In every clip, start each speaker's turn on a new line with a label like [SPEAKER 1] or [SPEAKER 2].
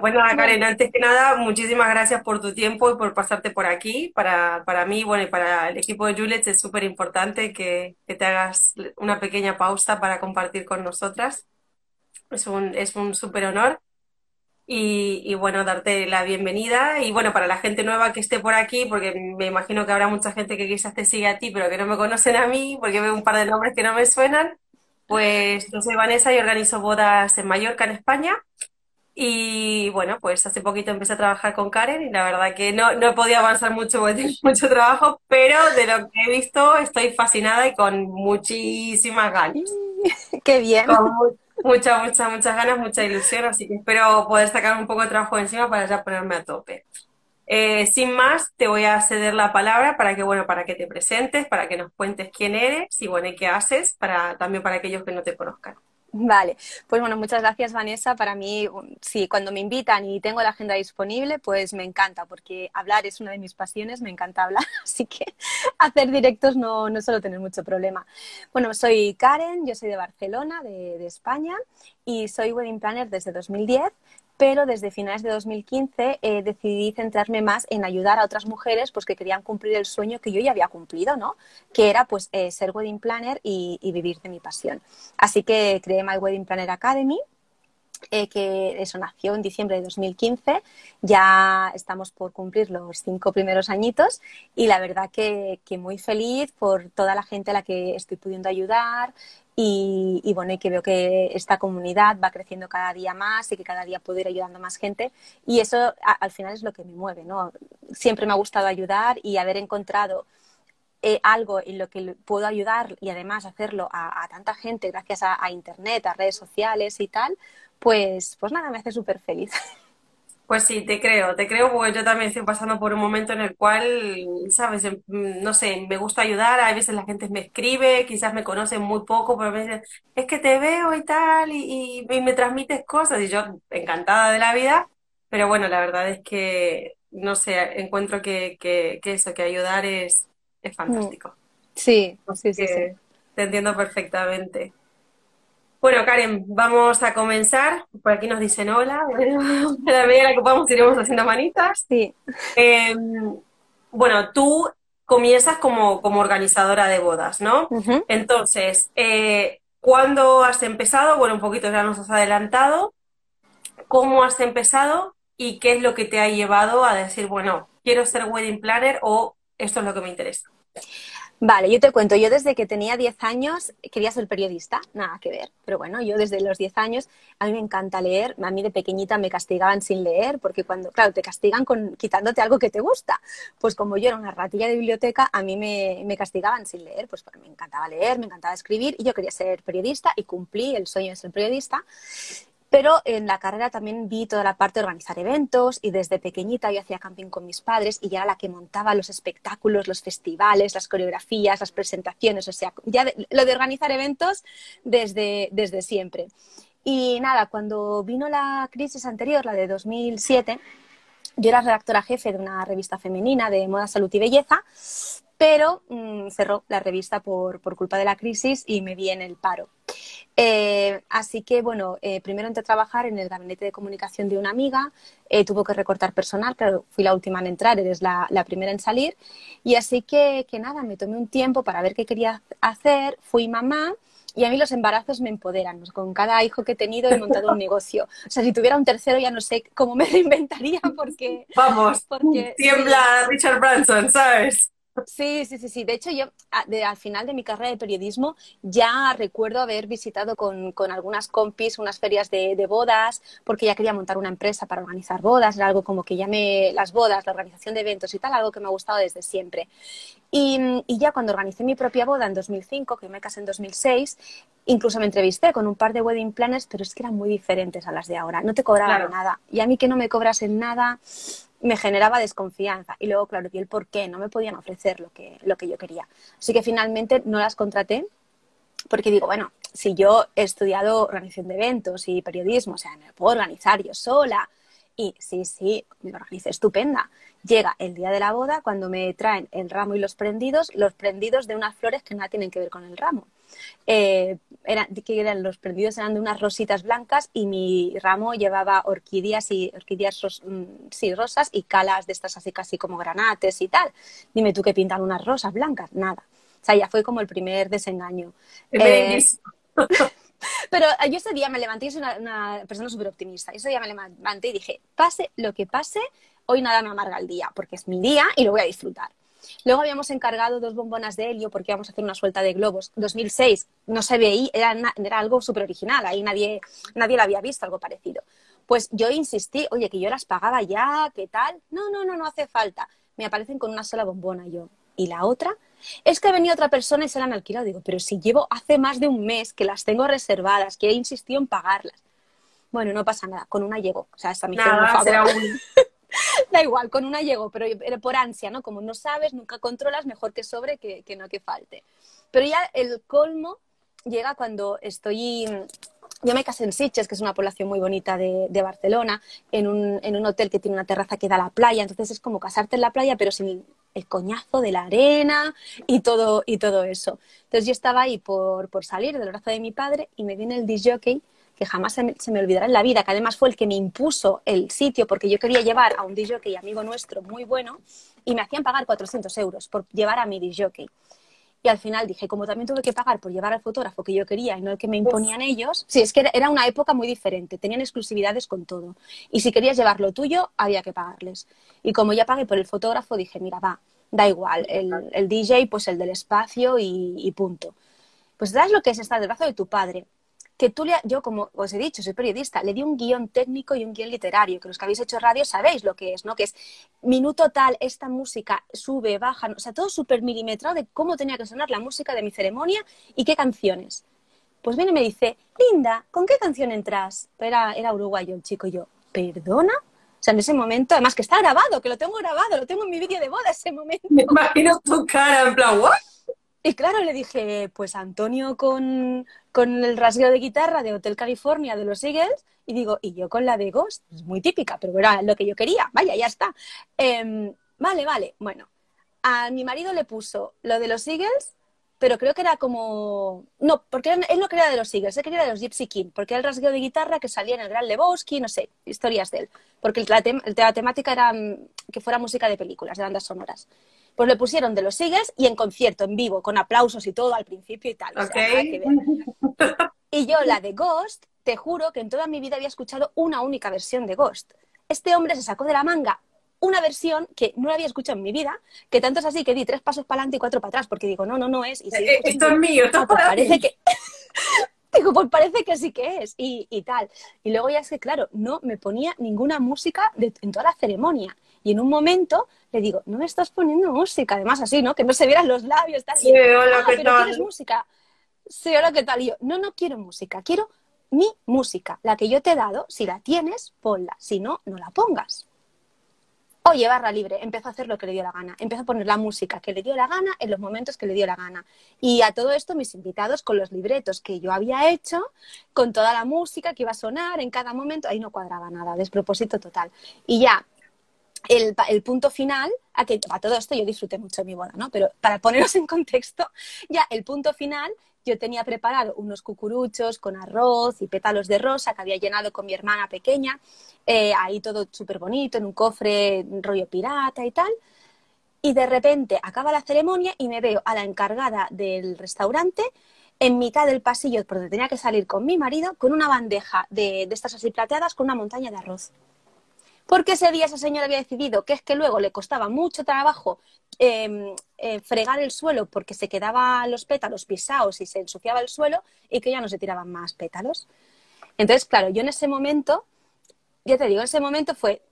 [SPEAKER 1] Bueno, Karen, antes que nada, muchísimas gracias por tu tiempo y por pasarte por aquí. Para, para mí, bueno, y para el equipo de Juliet es súper importante que, que te hagas una pequeña pausa para compartir con nosotras. Es un, es un súper honor. Y, y, bueno, darte la bienvenida. Y bueno, para la gente nueva que esté por aquí, porque me imagino que habrá mucha gente que quizás te sigue a ti, pero que no me conocen a mí, porque veo un par de nombres que no me suenan. Pues yo soy Vanessa y organizo bodas en Mallorca, en España. Y bueno, pues hace poquito empecé a trabajar con Karen y la verdad que no, no he podido avanzar mucho porque tengo mucho trabajo, pero de lo que he visto estoy fascinada y con muchísimas ganas.
[SPEAKER 2] Qué bien.
[SPEAKER 1] Con muchas, muchas, muchas ganas, mucha ilusión, así que espero poder sacar un poco de trabajo encima para ya ponerme a tope. Eh, sin más, te voy a ceder la palabra para que, bueno, para que te presentes, para que nos cuentes quién eres y, bueno, y qué haces, para, también para aquellos que no te conozcan.
[SPEAKER 2] Vale, pues bueno, muchas gracias Vanessa. Para mí, sí, cuando me invitan y tengo la agenda disponible, pues me encanta, porque hablar es una de mis pasiones, me encanta hablar, así que hacer directos no, no suelo tener mucho problema. Bueno, soy Karen, yo soy de Barcelona, de, de España, y soy wedding planner desde 2010 pero desde finales de 2015 eh, decidí centrarme más en ayudar a otras mujeres pues, que querían cumplir el sueño que yo ya había cumplido, ¿no? Que era pues eh, ser wedding planner y, vivir de mi pasión. Así que creé My Wedding Planner Academy, eh, que eso nació en diciembre de 2015. Ya estamos por cumplir los cinco primeros añitos y la verdad que, que, muy feliz por toda la gente a la que estoy pudiendo ayudar, y, bueno, y que veo que esta comunidad va creciendo cada día más y que cada día puedo ir ayudando a más gente y eso al final es lo que me mueve, ¿no? Siempre me ha gustado ayudar y haber encontrado eh, algo en lo que puedo ayudar y además hacerlo a, tanta gente gracias a, a, Internet, a redes sociales y tal, pues, pues nada, me hace súper feliz.
[SPEAKER 1] Pues sí, te creo, te creo porque yo también estoy pasando por un momento en el cual, sabes, em, no sé, me gusta ayudar, a veces la gente me escribe, quizás me conocen muy poco, pero me dicen, es que te veo y tal, y, y, me transmites cosas, y yo encantada de la vida, pero bueno, la verdad es que, no sé, encuentro que, que, que eso, que ayudar es, es mm. fantástico.
[SPEAKER 2] Sí, sí, sí, sí.
[SPEAKER 1] Te entiendo perfectamente. Bueno, Karen, vamos a comenzar. Por aquí nos dicen hola. Bueno, a la medida que podamos iremos haciendo manitas.
[SPEAKER 2] Sí.
[SPEAKER 1] Em, bueno, tú comienzas como, como organizadora de bodas, ¿no? Entonces, eh, ¿cuándo has empezado? Bueno, un poquito ya nos has adelantado. ¿Cómo has empezado? ¿Y qué es lo que te ha llevado a decir, bueno, quiero ser wedding planner o esto es lo que me interesa?
[SPEAKER 2] Vale, yo te cuento, yo desde que tenía 10 años quería ser periodista, nada que ver, pero bueno, yo desde los 10 años a mí me encanta leer, a mí de pequeñita me castigaban sin leer, porque cuando, claro, te castigan con, quitándote algo que te gusta, pues como yo era una ratilla de biblioteca, a mí me, me castigaban sin leer, pues me encantaba leer, me encantaba escribir y yo quería ser periodista y cumplí el sueño de ser periodista pero en la carrera también vi toda la parte de organizar eventos y desde pequeñita yo hacía camping con mis padres y ya era la que montaba los espectáculos, los festivales, las coreografías, las presentaciones, o sea, ya lo de organizar eventos desde, desde siempre. Y nada, cuando vino la crisis anterior, la de 2007, yo era redactora jefe de una revista femenina de moda, salud y belleza, pero mm, cerró la revista por, por, culpa de la crisis y me vi en el paro. Eh, así que, bueno, eh, primero entré a trabajar en el gabinete de comunicación de una amiga, eh, tuvo que recortar personal, claro, fui la última en entrar, eres la, la, primera en salir, y así que, que nada, me tomé un tiempo para ver qué quería hacer, fui mamá, y a mí los embarazos me empoderan. Con cada hijo que he tenido he montado un negocio. O sea, si tuviera un tercero ya no sé cómo me reinventaría porque...
[SPEAKER 1] Vamos, porque, tiembla Richard Branson, ¿sabes?
[SPEAKER 2] Sí, sí, sí, sí. De hecho, yo al final de mi carrera de periodismo ya recuerdo haber visitado con, algunas compis unas ferias de, bodas, porque ya quería montar una empresa para organizar bodas. Era algo como que me. las bodas, la organización de eventos y tal, algo que me ha gustado desde siempre. Y, y ya cuando organicé mi propia boda en 2005, que me casé en 2006, incluso me entrevisté con un par de wedding planners, pero es que eran muy diferentes a las de ahora. No te cobraban nada. Y a mí que no me cobras en nada me generaba desconfianza. Y luego, claro, y el por qué no me podían ofrecer lo que, lo que yo quería. Así que finalmente no las contraté porque digo, bueno, si yo he estudiado organización de eventos y periodismo, o sea, me puedo organizar yo sola. Y sí, sí, me organicé estupenda. Llega el día de la boda cuando me traen el ramo y los prendidos, los prendidos de unas flores que nada tienen que ver con el ramo. Eh, que eran, los prendidos eran de unas rositas blancas y mi ramo llevaba orquídeas y orquídeas mm, sí, rosas y calas de estas así casi como granates y tal. Dime tú qué pintan unas rosas blancas, nada. O sea, ya fue como el primer desengaño. Eh, pero yo ese día me levanté, y soy una, una persona súper optimista, ese día me levanté y dije, pase lo que pase, hoy nada me amarga el día, porque es mi día y lo voy a disfrutar. Luego habíamos encargado dos bombonas de helio porque íbamos a hacer una suelta de globos. 2006, no se veía, era, era algo súper original, ahí nadie, nadie lo había visto, algo parecido. Pues yo insistí, oye, que yo las pagaba ya, ¿qué tal? No, no, no, no hace falta. Me aparecen con una sola bombona yo. ¿Y la otra? Es que ha venido otra persona y se la han alquilado. Digo, pero si llevo hace más de un mes que las tengo reservadas, que he insistido en pagarlas. Bueno, no pasa nada, con una llego. O sea, esta mi
[SPEAKER 1] Nada, será un...
[SPEAKER 2] da igual, con una llego, pero por ansia, ¿no? Como no sabes, nunca controlas, mejor que sobre que, que no que falte. Pero ya el colmo llega cuando estoy yo me casé en Sitges, que es una población muy bonita de, Barcelona, en un, en un, hotel que tiene una terraza que da a la playa. Entonces es como casarte en la playa, pero sin el coñazo de la arena y todo, y todo eso. Entonces yo estaba ahí por, por salir del brazo de mi padre y me viene el disjockey que jamás se me, olvidará en la vida, que además fue el que me impuso el sitio porque yo quería llevar a un disjockey amigo nuestro muy bueno y me hacían pagar 400 euros por llevar a mi disjockey. Y al final dije, como también tuve que pagar por llevar al fotógrafo que yo quería y no el que me imponían ellos, sí, es que era una época muy diferente, tenían exclusividades con todo. Y si querías llevar lo tuyo, había que pagarles. Y como ya pagué por el fotógrafo, dije, mira, va, da igual, el, DJ, pues el del espacio y, y punto. Pues sabes lo que es estar del brazo de tu padre, que tú, le, yo como os he dicho, soy periodista, le di un guion técnico y un guion literario, que los que habéis hecho radio sabéis lo que es, ¿no? Que es minuto tal, esta música sube, baja, o sea, todo súper milimetrado de cómo tenía que sonar la música de mi ceremonia y qué canciones. Pues viene y me dice, Linda, ¿con qué canción entras? Era, era uruguayo el chico y yo, ¿perdona? O sea, en ese momento, además que está grabado, que lo tengo grabado, lo tengo en mi vídeo de boda ese momento.
[SPEAKER 1] Me imagino tu cara en plan, ¿what?
[SPEAKER 2] Y claro, le dije, pues Antonio con, con, el rasgueo de guitarra de Hotel California de los Eagles, y digo, y yo con la de Ghost, es muy típica, pero era lo que yo quería, vaya, ya está. Eh, vale, vale, bueno, a mi marido le puso lo de los Eagles, pero creo que era como... No, porque él no quería de los Eagles, él quería de los Gypsy King, porque era el rasgueo de guitarra que salía en el Gran Lebowski, no sé, historias de él, porque la, la temática era mm, que fuera música de películas, de bandas sonoras. Pues le pusieron de los Eagles y en concierto, en vivo, con aplausos y todo al principio y tal. y yo la de Ghost, te juro que en toda mi vida había escuchado una única versión de Ghost. Este hombre se sacó de la manga una versión que no la había escuchado en mi vida, que tanto es así que di tres pasos para adelante y cuatro para atrás, porque digo, no, no, no es. Y
[SPEAKER 1] eh, esto es mío, esto pues
[SPEAKER 2] parece que... Digo, pues parece que sí que es, y, y, tal. Y luego ya es que, claro, no me ponía ninguna música de, en toda la ceremonia. Y en un momento le digo, no me estás poniendo música, además así, ¿no? Que no se vieran los labios, tal.
[SPEAKER 1] Sí, hola,
[SPEAKER 2] ah,
[SPEAKER 1] ¿qué
[SPEAKER 2] pero
[SPEAKER 1] tal?
[SPEAKER 2] ¿quieres música? Sí, hola, ¿qué tal? Y yo, no, no quiero música, quiero mi música, la que yo te he dado, si la tienes, ponla, si no, no la pongas. Oye, barra libre, empezó a hacer lo que le dio la gana, empezó a poner la música que le dio la gana en los momentos que le dio la gana. Y a todo esto mis invitados con los libretos que yo había hecho, con toda la música que iba a sonar en cada momento, ahí no cuadraba nada, despropósito total. Y ya, el, punto final, a que todo esto yo disfruté mucho de mi boda, ¿no? Pero para poneros en contexto, ya el punto final, yo tenía preparado unos cucuruchos con arroz y pétalos de rosa que había llenado con mi hermana pequeña, eh, ahí todo súper bonito, en un cofre rollo pirata y tal. Y de repente acaba la ceremonia y me veo a la encargada del restaurante en mitad del pasillo por donde tenía que salir con mi marido con una bandeja de, de estas así plateadas con una montaña de arroz porque ese día esa señora había decidido que es que luego le costaba mucho trabajo eh, eh, fregar el suelo porque se quedaban los pétalos pisados y se ensuciaba el suelo y que ya no se tiraban más pétalos. Entonces, claro, yo en ese momento, ya te digo, en ese momento fue,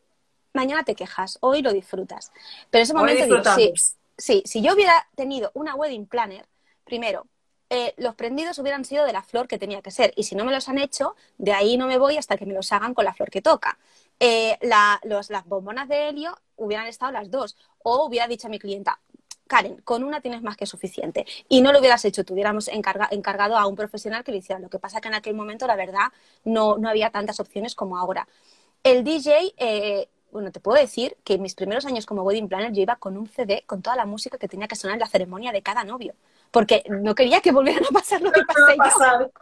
[SPEAKER 2] mañana te quejas, hoy lo disfrutas. Pero en ese momento digo, sí, sí, si yo hubiera tenido una wedding planner, primero, eh, los prendidos hubieran sido de la flor que tenía que ser. Y si no me los han hecho, de ahí no me voy hasta que me los hagan con la flor que toca. Eh, la, los, las bombonas de helio hubieran estado las dos. O hubiera dicho a mi clienta, Karen, con una tienes más que suficiente. Y no lo hubieras hecho, tuviéramos encarga, encargado a un profesional que lo hiciera. Lo que pasa que en aquel momento, la verdad, no, no había tantas opciones como ahora. El DJ, eh, bueno, te puedo decir que en mis primeros años como wedding planner yo iba con un CD con toda la música que tenía que sonar en la ceremonia de cada novio porque no quería que volvieran a pasar lo que pasé yo.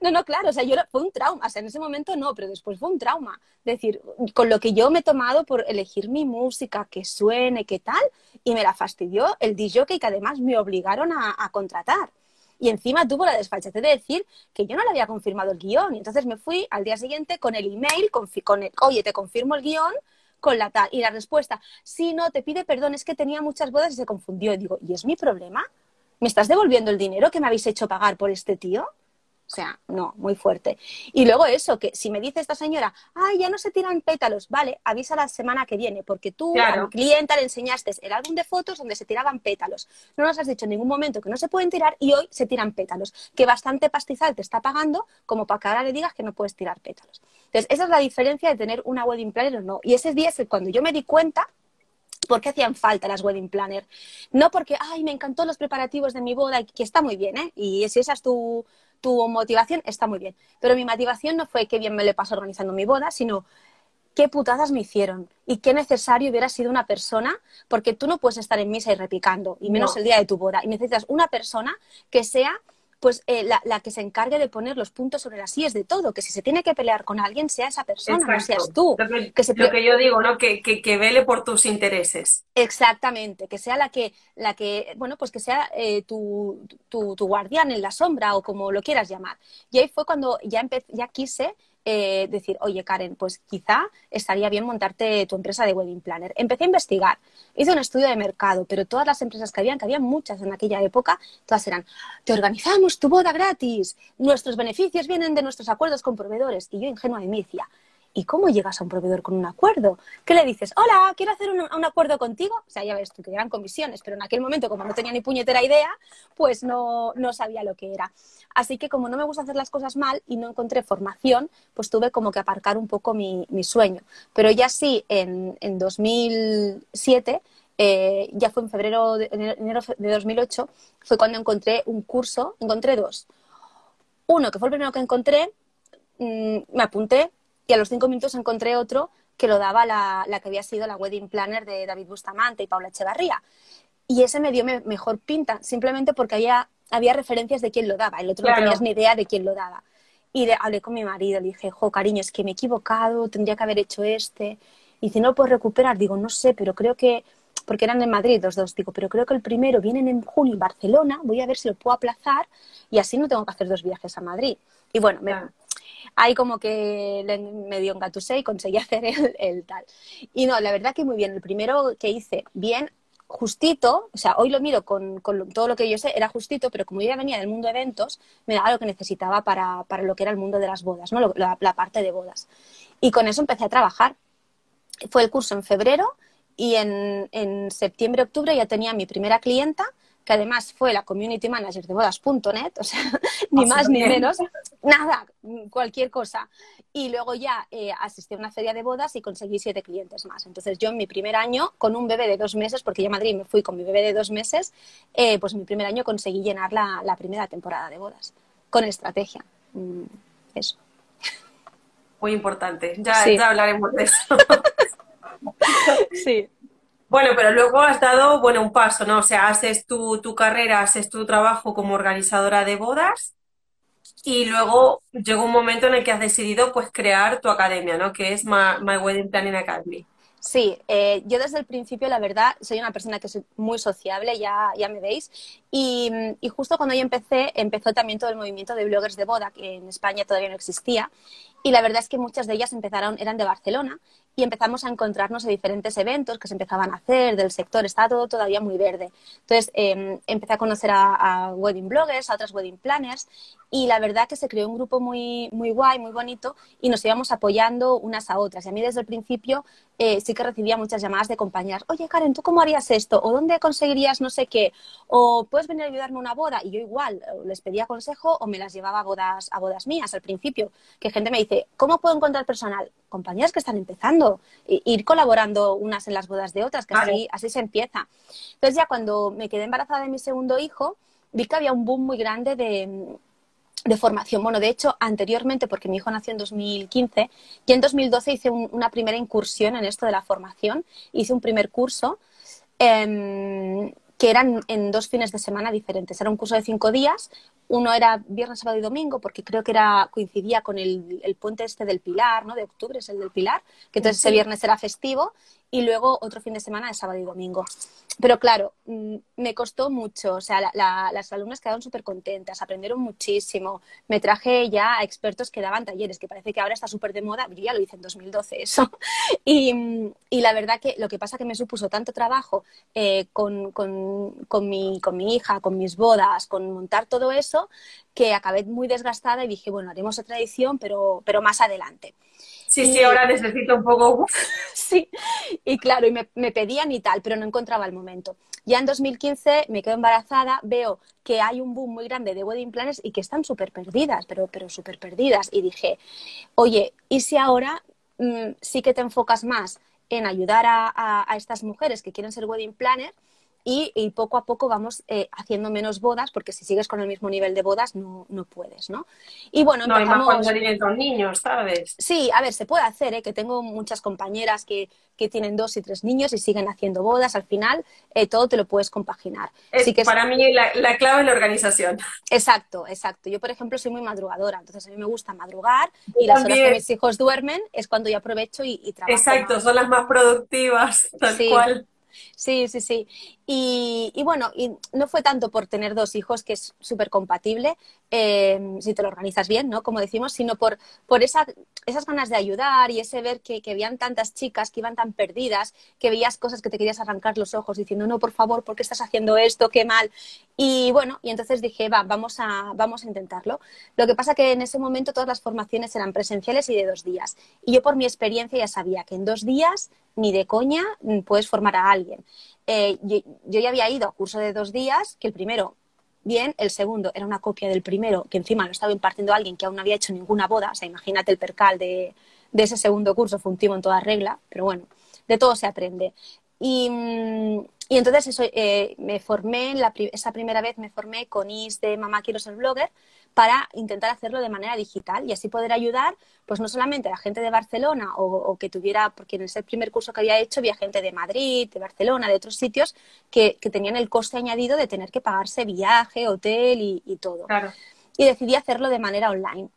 [SPEAKER 2] No, no, claro, o sea, yo fue un trauma, o sea, en ese momento no, pero después fue un trauma. Es decir, con lo que yo me he tomado por elegir mi música, que suene, que tal, y me la fastidió el DJ que además me obligaron a, a contratar. Y encima tuvo la desfachatez de decir que yo no le había confirmado el guion. Y entonces me fui al día siguiente con el email, con, con el, oye, te confirmo el guion, con la tal. Y la respuesta, sí, no, te pide perdón, es que tenía muchas bodas y se confundió. Y digo, ¿y es mi problema? ¿Me estás devolviendo el dinero que me habéis hecho pagar por este tío? O sea, no, muy fuerte. Y luego eso, que si me dice esta señora, ay, ya no se tiran pétalos, vale, avisa la semana que viene, porque tú al cliente le enseñaste el álbum de fotos donde se tiraban pétalos. No nos has dicho en ningún momento que no se pueden tirar y hoy se tiran pétalos, que bastante pastizal te está pagando como para que ahora le digas que no puedes tirar pétalos. Entonces, esa es la diferencia de tener una wedding planner o no. Y ese día es cuando yo me di cuenta ¿Por qué hacían falta las wedding planner? No porque, ay, me encantó los preparativos de mi boda, que está muy bien, ¿eh? Y si esa es tu, tu motivación, está muy bien. Pero mi motivación no fue qué bien me le pasó organizando mi boda, sino qué putadas me hicieron y qué necesario hubiera sido una persona, porque tú no puedes estar en misa y repicando, y menos el día de tu boda. Y necesitas una persona que sea pues eh, la, que se encargue de poner los puntos sobre las sillas de todo, que si se tiene que pelear con alguien sea esa persona, no seas tú.
[SPEAKER 1] Lo que, yo digo, ¿no? Que, que, vele por tus intereses.
[SPEAKER 2] Exactamente, que sea la que, la que bueno, pues que sea eh, tu, tu, tu, guardián en la sombra o como lo quieras llamar. Y ahí fue cuando ya, ya quise eh, decir, oye Karen, pues quizá estaría bien montarte tu empresa de wedding planner. Empecé a investigar, hice un estudio de mercado, pero todas las empresas que habían, que había muchas en aquella época, todas eran, te organizamos tu boda gratis, nuestros beneficios vienen de nuestros acuerdos con proveedores. Y yo, ingenua de mí, decía, ¿Y cómo llegas a un proveedor con un acuerdo? ¿Qué le dices? Hola, quiero hacer un, acuerdo contigo. O sea, ya ves tú que eran comisiones, pero en aquel momento, como no tenía ni puñetera idea, pues no, sabía lo que era. Así que como no me gusta hacer las cosas mal y no encontré formación, pues tuve como que aparcar un poco mi, mi sueño. Pero ya sí, en, en 2007 eh, ya fue en febrero de, enero de 2008, fue cuando encontré un curso, encontré dos. Uno, que fue el primero que encontré, mm, me apunté, y a los cinco minutos encontré otro que lo daba la, que había sido la wedding planner de David Bustamante y Paula Echevarría. Y ese me dio mejor pinta, simplemente porque había, había referencias de quién lo daba. El otro no tenías ni idea de quién lo daba. Y hablé con mi marido, le dije, jo, cariño, es que me he equivocado, tendría que haber hecho este. Y dice, no lo puedo recuperar. Digo, no sé, pero creo que, porque eran en Madrid los dos, digo, pero creo que el primero viene en junio en Barcelona, voy a ver si lo puedo aplazar y así no tengo que hacer dos viajes a Madrid. Y bueno, me, ahí como que me dio un gatusé y conseguí hacer el, tal. Y no, la verdad que muy bien. El primero que hice bien, justito, o sea, hoy lo miro con, todo lo que yo sé, era justito, pero como yo ya venía del mundo de eventos, me daba lo que necesitaba para, lo que era el mundo de las bodas, ¿no? la, parte de bodas. Y con eso empecé a trabajar. Fue el curso en febrero y en, en septiembre, octubre ya tenía mi primera clienta que además fue la community manager de bodas.net, o sea, ni más ni menos, nada, cualquier cosa. Y luego ya eh, asistí a una feria de bodas y conseguí siete clientes más. Entonces yo en mi primer año, con un bebé de dos meses, porque yo a Madrid me fui con mi bebé de dos meses, eh, pues mi primer año conseguí llenar la, primera temporada de bodas, con estrategia. Mm, eso.
[SPEAKER 1] Muy importante, ya, ya hablaremos de eso.
[SPEAKER 2] sí.
[SPEAKER 1] Bueno, pero luego has dado, bueno, un paso, ¿no? O sea, haces tu, tu carrera, haces tu trabajo como organizadora de bodas y luego llegó un momento en el que has decidido, pues, crear tu academia, ¿no? Que es My, Wedding Planning Academy.
[SPEAKER 2] Sí, eh, yo desde el principio, la verdad, soy una persona que soy muy sociable, ya, ya me veis, y, y, justo cuando yo empecé, empezó también todo el movimiento de bloggers de boda, que en España todavía no existía, y la verdad es que muchas de ellas empezaron, eran de Barcelona, y empezamos a encontrarnos en diferentes eventos que se empezaban a hacer del sector, estaba todo todavía muy verde. Entonces em, empecé a conocer a, wedding bloggers, a otras wedding planners y la verdad que se creó un grupo muy, muy guay, muy bonito y nos íbamos apoyando unas a otras. Y a mí desde el principio eh, sí que recibía muchas llamadas de compañeras, oye Karen, ¿tú cómo harías esto? ¿O dónde conseguirías no sé qué? ¿O puedes venir a ayudarme a una boda? Y yo igual les pedía consejo o me las llevaba a bodas, a bodas mías al principio, que gente me dice, ¿cómo puedo encontrar personal? Compañeras que están empezando, ir colaborando unas en las bodas de otras, que así, así se empieza. Entonces ya cuando me quedé embarazada de mi segundo hijo, vi que había un boom muy grande de de formación. Bueno, de hecho, anteriormente, porque mi hijo nació en 2015, y en 2012 hice una primera incursión en esto de la formación. Hice un primer curso em, que eran en dos fines de semana diferentes. Era un curso de cinco días, uno era viernes, sábado y domingo, porque creo que era, coincidía con el, el puente este del Pilar, ¿no? De octubre es el del Pilar, que entonces ese viernes era festivo, y luego otro fin de semana de sábado y domingo. Pero claro, mm, me costó mucho, o sea, las alumnas quedaron súper contentas, aprendieron muchísimo. Me traje ya a expertos que daban talleres, que parece que ahora está súper de moda, ya lo hice en 2012 eso. Y, y, la verdad que lo que pasa que me supuso tanto trabajo eh, con, con, con, mi, con mi hija, con mis bodas, con montar todo eso, que acabé muy desgastada y dije, bueno, haremos otra edición, pero, pero más adelante.
[SPEAKER 1] Sí, sí, ahora necesito un poco.
[SPEAKER 2] sí, y claro, y me, me, pedían y tal, pero no encontraba el momento. Ya en 2015 me quedo embarazada, veo que hay un boom muy grande de wedding planners y que están súper perdidas, pero, pero súper perdidas. Y dije, oye, ¿y si ahora mmm, sí que te enfocas más en ayudar a, a, a estas mujeres que quieren ser wedding planner? Y, y, poco a poco vamos eh, haciendo menos bodas, porque si sigues con el mismo nivel de bodas no, no puedes, ¿no?
[SPEAKER 1] Y bueno, no, empezamos... Cuando con niños, ¿sabes?
[SPEAKER 2] Sí, a ver, se puede hacer, ¿eh? que tengo muchas compañeras que, que tienen dos y tres niños y siguen haciendo bodas, al final eh, todo te lo puedes compaginar.
[SPEAKER 1] Es, sí que para es... mí la, la, clave es la organización.
[SPEAKER 2] Exacto, exacto. Yo, por ejemplo, soy muy madrugadora, entonces a mí me gusta madrugar y las horas que mis hijos duermen es cuando yo aprovecho y, y trabajo.
[SPEAKER 1] Exacto, más. son las más productivas, tal sí. cual.
[SPEAKER 2] Sí, sí, sí. Y, bueno, y no fue tanto por tener dos hijos, que es súper compatible, eh, si te lo organizas bien, ¿no? Como decimos, sino por, por esa, esas ganas de ayudar y ese ver que, que habían tantas chicas que iban tan perdidas, que veías cosas que te querías arrancar los ojos diciendo, no, por favor, ¿por qué estás haciendo esto? Qué mal. Y bueno, y entonces dije, va, vamos a, vamos a intentarlo. Lo que pasa que en ese momento todas las formaciones eran presenciales y de dos días. Y yo por mi experiencia ya sabía que en dos días ni de coña puedes formar a alguien. Eh, yo, yo, ya había ido a curso de dos días, que el primero, bien, el segundo era una copia del primero, que encima lo estaba impartiendo alguien que aún no había hecho ninguna boda, o sea, imagínate el percal de, de ese segundo curso, fue un timo en toda regla, pero bueno, de todo se aprende. Y, y entonces eso, eh, me formé, la, esa primera vez me formé con Is de Mamá Quiero Ser Blogger, para intentar hacerlo de manera digital y así poder ayudar, pues no solamente a la gente de Barcelona o, o que tuviera, porque en ese primer curso que había hecho había gente de Madrid, de Barcelona, de otros sitios que, que tenían el coste añadido de tener que pagarse viaje, hotel y, y todo.
[SPEAKER 1] Claro.
[SPEAKER 2] Y decidí hacerlo de manera online.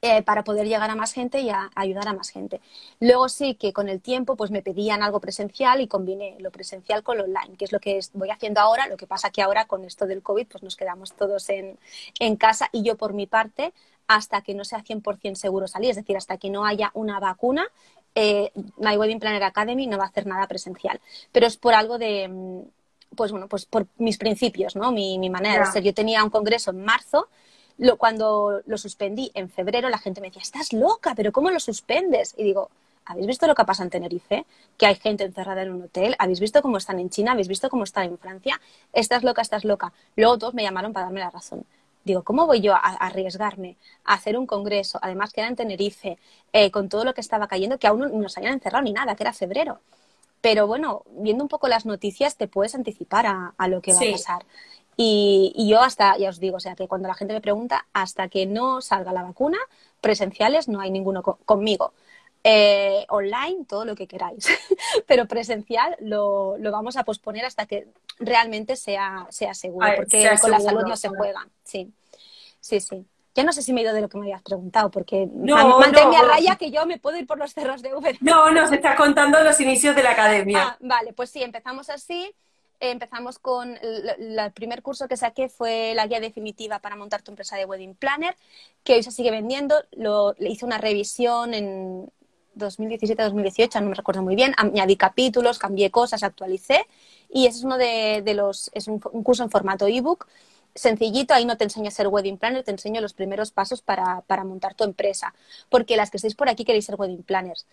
[SPEAKER 2] Eh, para poder llegar a más gente y a, a, ayudar a más gente. Luego sí que con el tiempo pues me pedían algo presencial y combiné lo presencial con lo online, que es lo que voy haciendo ahora. Lo que pasa que ahora con esto del COVID pues nos quedamos todos en, en casa y yo por mi parte hasta que no sea 100% seguro salir, es decir, hasta que no haya una vacuna, eh, My Wedding Planner Academy no va a hacer nada presencial. Pero es por algo de, pues bueno, pues por mis principios, ¿no? Mi, mi manera yeah. de ser. Yo tenía un congreso en marzo lo, cuando lo suspendí en febrero, la gente me decía, estás loca, pero ¿cómo lo suspendes? Y digo, ¿habéis visto lo que pasa en Tenerife? Que hay gente encerrada en un hotel. ¿Habéis visto cómo están en China? ¿Habéis visto cómo están en Francia? Estás loca, estás loca. Luego todos me llamaron para darme la razón. Digo, ¿cómo voy yo a, arriesgarme a hacer un congreso, además que era en Tenerife, eh, con todo lo que estaba cayendo, que aún no nos habían encerrado ni nada, que era febrero? Pero bueno, viendo un poco las noticias te puedes anticipar a, a lo que va sí. a pasar. Y, y, yo hasta, ya os digo, o sea, que cuando la gente me pregunta, hasta que no salga la vacuna, presenciales no hay ninguno co conmigo. Eh, online, todo lo que queráis, pero presencial lo, lo, vamos a posponer hasta que realmente sea, sea seguro, porque sea con seguro, la salud no se juega. Sí, sí, sí. Ya no sé si me he ido de lo que me habías preguntado, porque
[SPEAKER 1] no,
[SPEAKER 2] manténme
[SPEAKER 1] no.
[SPEAKER 2] a raya que yo me puedo ir por los cerros de Uber.
[SPEAKER 1] No, no, se está contando los inicios de la academia.
[SPEAKER 2] Ah, vale, pues sí, empezamos así empezamos con el, primer curso que saqué fue la guía definitiva para montar tu empresa de wedding planner, que hoy se sigue vendiendo. Lo, le hice una revisión en 2017-2018, no me recuerdo muy bien. Añadí capítulos, cambié cosas, actualicé. Y ese es uno de, de los, es un, un, curso en formato ebook. Sencillito, ahí no te enseño a ser wedding planner, te enseño los primeros pasos para, para montar tu empresa. Porque las que estáis por aquí queréis ser wedding planners.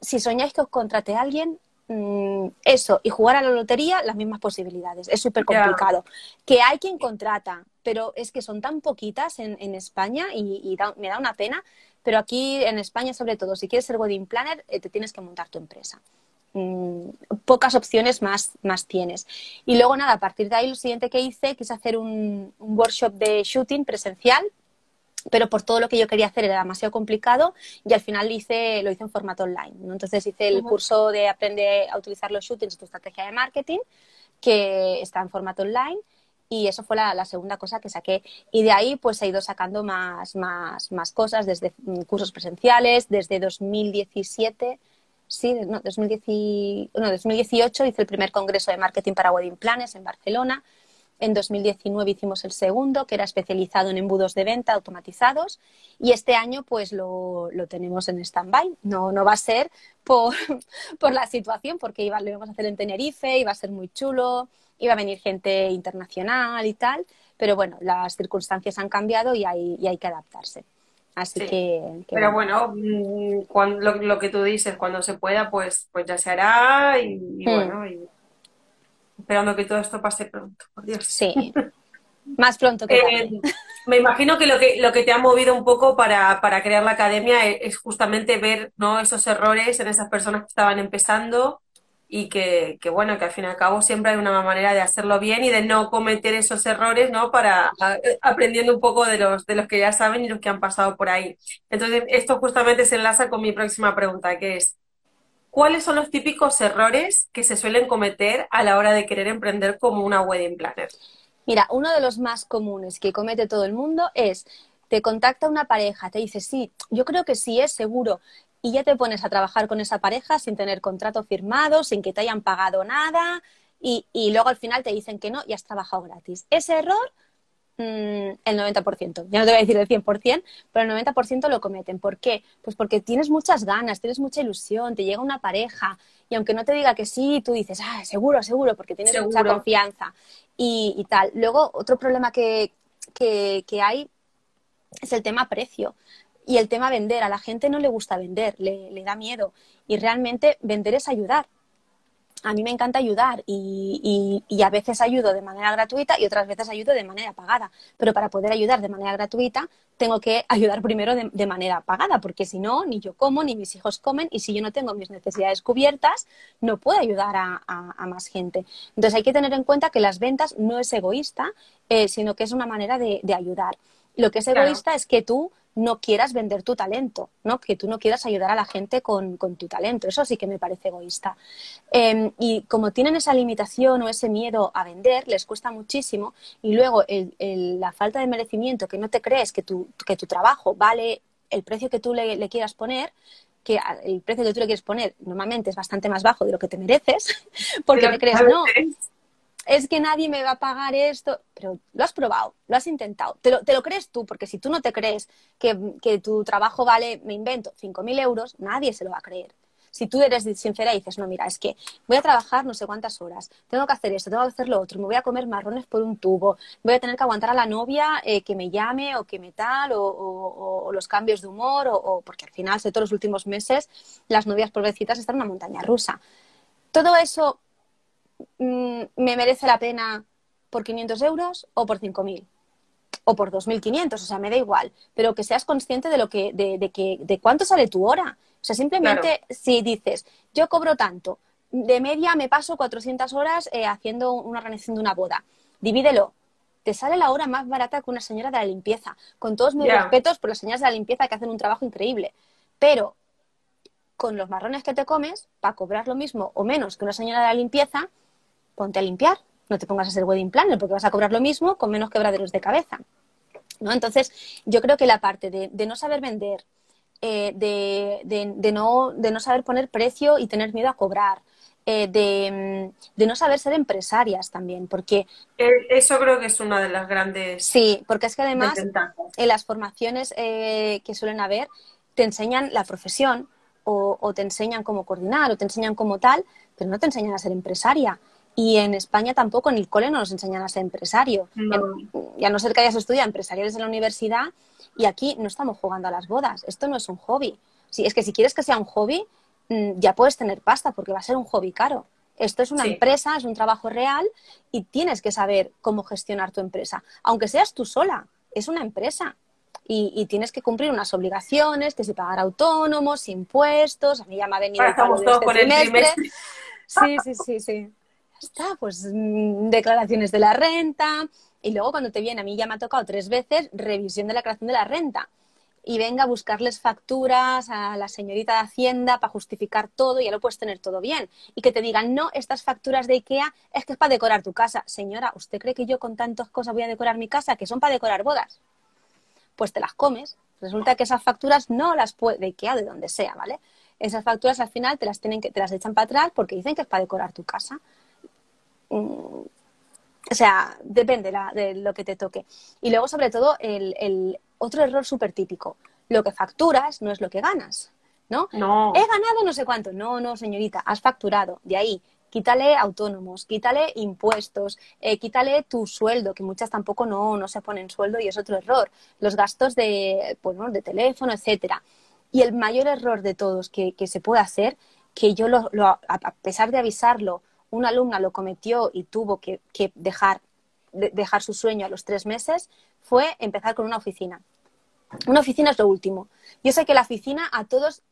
[SPEAKER 2] Si soñáis que os contrate a alguien, Mm, eso y jugar a la lotería, las mismas posibilidades. Es súper complicado. Yeah. Que hay quien contrata, pero es que son tan poquitas en, en España y, y da, me da una pena. Pero aquí en España, sobre todo, si quieres ser wedding planner, eh, te tienes que montar tu empresa. Mm, pocas opciones más, más tienes. Y luego, nada, a partir de ahí, lo siguiente que hice, quise hacer un, un workshop de shooting presencial pero por todo lo que yo quería hacer era demasiado complicado y al final hice, lo hice en formato online. ¿no? Entonces hice el uh -huh. curso de aprende a utilizar los shootings, tu estrategia de marketing, que está en formato online y eso fue la, segunda cosa que saqué. Y de ahí pues he ido sacando más, más, más cosas, desde mm, cursos presenciales, desde 2017, sí, no, 2018 hice el primer congreso de marketing para wedding planes en Barcelona. En 2019 hicimos el segundo, que era especializado en embudos de venta automatizados. Y este año, pues lo, tenemos en stand-by. No, no va a ser por, por la situación, porque iba, lo íbamos a hacer en Tenerife, iba a ser muy chulo iba a venir gente internacional y tal, pero bueno, las circunstancias han cambiado y hay, y hay que adaptarse. Así que,
[SPEAKER 1] Pero bueno, mm, cuando, lo, que tú dices, cuando se pueda, pues, pues ya se hará y, hmm. bueno, esperando que todo esto pase pronto, por Dios.
[SPEAKER 2] Sí, más pronto que eh,
[SPEAKER 1] Me imagino que lo que lo que te ha movido un poco para, para crear la academia es, es, justamente ver ¿no? esos errores en esas personas que estaban empezando y que, que, bueno, que al fin y al cabo siempre hay una manera de hacerlo bien y de no cometer esos errores, ¿no? Para aprendiendo un poco de los, de los que ya saben y los que han pasado por ahí. Entonces, esto justamente se enlaza con mi próxima pregunta, que es, ¿cuáles son los típicos errores que se suelen cometer a la hora de querer emprender como una wedding planner?
[SPEAKER 2] Mira, uno de los más comunes que comete todo el mundo es te contacta una pareja, te dice, sí, yo creo que sí es seguro, y ya te pones a trabajar con esa pareja sin tener contrato firmado, sin que te hayan pagado nada y, luego al final te dicen que no y has trabajado gratis. Ese error, el 90%, ya no te voy a decir el 100%, pero el 90% lo cometen. ¿Por qué? Pues porque tienes muchas ganas, tienes mucha ilusión, te llega una pareja y aunque no te diga que sí, tú dices, ah, seguro, seguro, porque tienes mucha confianza y, tal. Luego, otro problema que, que, que hay es el tema precio. Y el tema vender, a la gente no le gusta vender, le, da miedo. Y realmente vender es ayudar. A mí me encanta ayudar y, a veces ayudo de manera gratuita y otras veces ayudo de manera pagada. Pero para poder ayudar de manera gratuita tengo que ayudar primero de, manera pagada, porque si no, ni yo como, ni mis hijos comen y si yo no tengo mis necesidades cubiertas, no puedo ayudar a, más gente. Entonces hay que tener en cuenta que las ventas no es egoísta, eh, sino que es una manera de, ayudar. Lo que es egoísta es que tú no quieras vender tu talento, ¿no? Que tú no quieras ayudar a la gente con, tu talento. Eso sí que me parece egoísta. Em, y como tienen esa limitación o ese miedo a vender, les cuesta muchísimo. Y luego la falta de merecimiento, que no te crees que tu, que tu trabajo vale el precio que tú le, quieras poner, que el precio que tú le quieres poner normalmente es bastante más bajo de lo que te mereces, porque te crees, no, es que nadie me va a pagar esto, pero lo has probado, lo has intentado, te lo, te lo crees tú, porque si tú no te crees que, tu trabajo vale, me invento, 5.000 euros, nadie se lo va a creer. Si tú eres sincera y dices, no, mira, es que voy a trabajar no sé cuántas horas, tengo que hacer esto, tengo que hacer lo otro, me voy a comer marrones por un tubo, voy a tener que aguantar a la novia eh, que me llame o que me tal, o, los cambios de humor, o, porque al final, de todos los últimos meses, las novias pobrecitas están en una montaña rusa. Todo eso Mm, me merece la pena por 500 euros o por 5.000 o por 2.500, o sea, me da igual, pero que seas consciente de lo que, de, que, de cuánto sale tu hora. O sea, simplemente si dices, yo cobro tanto, de media me paso 400 horas eh, haciendo una organización de una boda, divídelo. Te sale la hora más barata que una señora de la limpieza. Con todos mis respetos por las señoras de la limpieza que hacen un trabajo increíble. Pero con los marrones que te comes, para cobrar lo mismo o menos que una señora de la limpieza, ponte a limpiar, no te pongas a ser wedding planner porque vas a cobrar lo mismo con menos quebraderos de cabeza. ¿no? Entonces, yo creo que la parte de, no saber vender, eh, de, no, de no saber poner precio y tener miedo a cobrar, eh, de, no saber ser empresarias también, porque...
[SPEAKER 1] Eh, eso creo que es una de las grandes...
[SPEAKER 2] Sí, porque es que además en las formaciones que suelen haber te enseñan la profesión o, o, te enseñan cómo coordinar o te enseñan cómo tal, pero no te enseñan a ser empresaria. Y en España tampoco, en el cole no nos enseñan a ser empresario. Y a no ser que hayas estudiado empresariales en la universidad, y aquí no estamos jugando a las bodas. Esto no es un hobby. Si, es que si quieres que sea un hobby, mm, ya puedes tener pasta porque va a ser un hobby caro. Esto es una empresa, es un trabajo real y tienes que saber cómo gestionar tu empresa. Aunque seas tú sola, es una empresa. Y, tienes que cumplir unas obligaciones, que si pagar autónomos, impuestos, a mí ya me ha venido el este Sí, sí, sí, sí está, pues mm, declaraciones de la renta. Y luego cuando te viene, a mí ya me ha tocado tres veces revisión de la declaración de la renta. y venga a buscarles facturas a la señorita de Hacienda para justificar todo y ya lo puedes tener todo bien. Y que te digan, no, estas facturas de IKEA es que es para decorar tu casa. Señora, ¿usted cree que yo con tantas cosas voy a decorar mi casa que son para decorar bodas? Pues te las comes. Resulta que esas facturas no las puede, de IKEA, de donde sea, ¿vale? Esas facturas al final te las tienen que, te las echan para atrás porque dicen que es para decorar tu casa. Mm, o sea, depende de lo que te toque. Y luego, sobre todo, el, otro error súper típico. Lo que facturas no es lo que ganas, ¿no?
[SPEAKER 1] No.
[SPEAKER 2] He ganado no sé cuánto. No, no, señorita, has facturado. De ahí, quítale autónomos, quítale impuestos, eh, quítale tu sueldo, que muchas tampoco no, no se ponen sueldo y es otro error. Los gastos de, bueno, de teléfono, etcétera. Y el mayor error de todos que, se puede hacer, que yo lo, a pesar de avisarlo una alumna lo cometió y tuvo que, dejar, dejar su sueño a los tres meses, fue empezar con una oficina. Una oficina es lo último. Yo sé que la oficina a todos,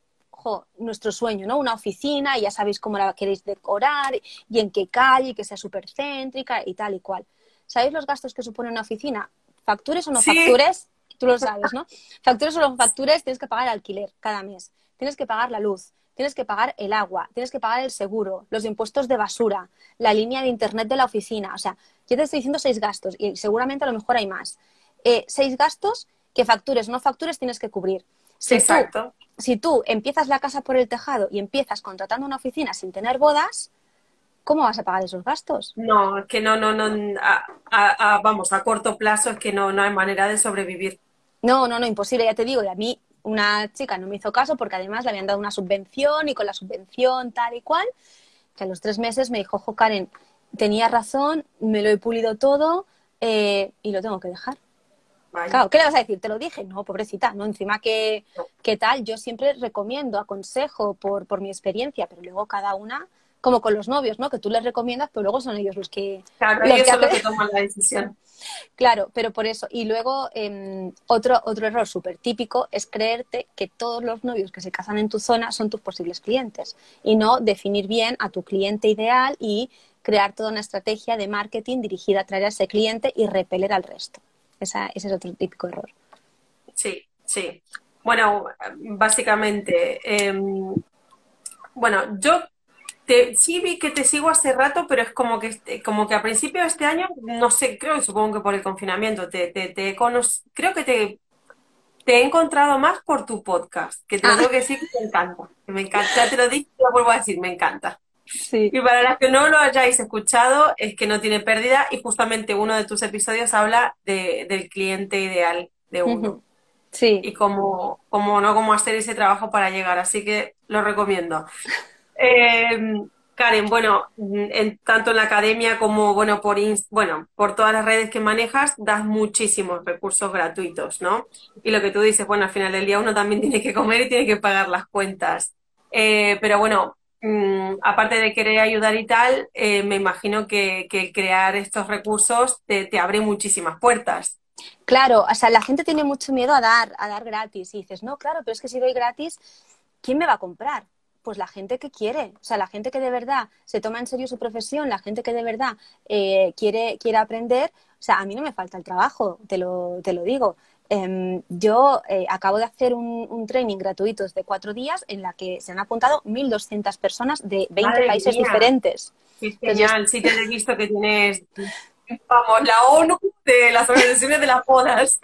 [SPEAKER 2] nuestro sueño, ¿no? Una oficina y ya sabéis cómo la queréis decorar y en qué calle, que sea súper céntrica y tal y cual. ¿Sabéis los gastos que supone una oficina? ¿Factures o no factures? Tú lo sabes, ¿no? Factures o no factures, tienes que pagar el alquiler cada mes. Tienes que pagar la luz, tienes que pagar el agua, tienes que pagar el seguro, los impuestos de basura, la línea de internet de la oficina. O sea, yo te estoy diciendo seis gastos y seguramente a lo mejor hay más. Eh, seis gastos que factures o no factures tienes que cubrir.
[SPEAKER 1] Si Exacto.
[SPEAKER 2] Tú, si tú empiezas la casa por el tejado y empiezas contratando una oficina sin tener bodas, ¿cómo vas a pagar esos gastos?
[SPEAKER 1] No, es que no, no, no, vamos, a corto plazo es que no, no hay manera de sobrevivir.
[SPEAKER 2] No, no, no, imposible, ya te digo, y a mí una chica no me hizo caso porque además le habían dado una subvención y con la subvención tal y cual, que a los tres meses me dijo, ojo Karen, tenía razón, me lo he pulido todo eh, y lo tengo que dejar. Claro, ¿qué le vas a decir? Te lo dije, no, pobrecita, no, encima que, ¿qué tal, yo siempre recomiendo, aconsejo por, por mi experiencia, pero luego cada una como con los novios, ¿no? Que tú les recomiendas, pero luego son ellos los que...
[SPEAKER 1] Claro, ellos son los que toman la decisión.
[SPEAKER 2] Claro, pero por eso. Y luego, em, otro, otro error súper típico es creerte que todos los novios que se casan en tu zona son tus posibles clientes y no definir bien a tu cliente ideal y crear toda una estrategia de marketing dirigida a atraer a ese cliente y repeler al resto. ese es otro típico error.
[SPEAKER 1] Sí, sí. Bueno, básicamente, em, bueno, yo sí vi que te sigo hace rato, pero es como que, este, como que a principio de este año, no sé, creo, supongo que por el confinamiento, te, te, te creo que te, te he encontrado más por tu podcast, que te lo tengo que decir que me encanta, que me encanta, ya te lo dije y lo vuelvo a decir, me encanta.
[SPEAKER 2] Sí.
[SPEAKER 1] Y para las que no lo hayáis escuchado, es que no tiene pérdida y justamente uno de tus episodios habla de, del cliente ideal de uno.
[SPEAKER 2] Sí.
[SPEAKER 1] Y cómo, cómo, no, cómo hacer ese trabajo para llegar, así que lo recomiendo. Eh, Karen, bueno, en, tanto en la academia como bueno por bueno por todas las redes que manejas, das muchísimos recursos gratuitos, ¿no? Y lo que tú dices, bueno, al final del día uno también tiene que comer y tiene que pagar las cuentas. Eh, pero bueno, mm, aparte de querer ayudar y tal, eh, me imagino que, crear estos recursos te, te, abre muchísimas puertas.
[SPEAKER 2] Claro, o sea, la gente tiene mucho miedo a dar, a dar gratis y dices, no, claro, pero es que si doy gratis, ¿quién me va a comprar? Pues la gente que quiere, o sea, la gente que de verdad se toma en serio su profesión, la gente que de verdad eh, quiere, quiere aprender, o sea, a mí no me falta el trabajo, te lo, te lo digo. Em, yo eh, acabo de hacer un, training gratuito de cuatro días en la que se han apuntado 1.200 personas de 20 países diferentes.
[SPEAKER 1] Genial, sí te he visto que tienes, vamos, la ONU de las organizaciones de las bodas.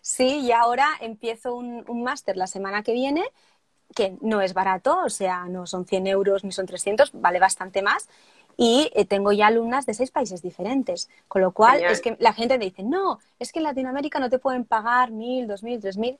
[SPEAKER 2] Sí, y ahora empiezo un, un máster la semana que viene que no es barato, o sea, no son 100 euros ni son 300, vale bastante más. Y eh, tengo ya alumnas de seis países diferentes, con lo cual es que la gente me dice, no, es que en Latinoamérica no te pueden pagar mil, dos mil, tres mil.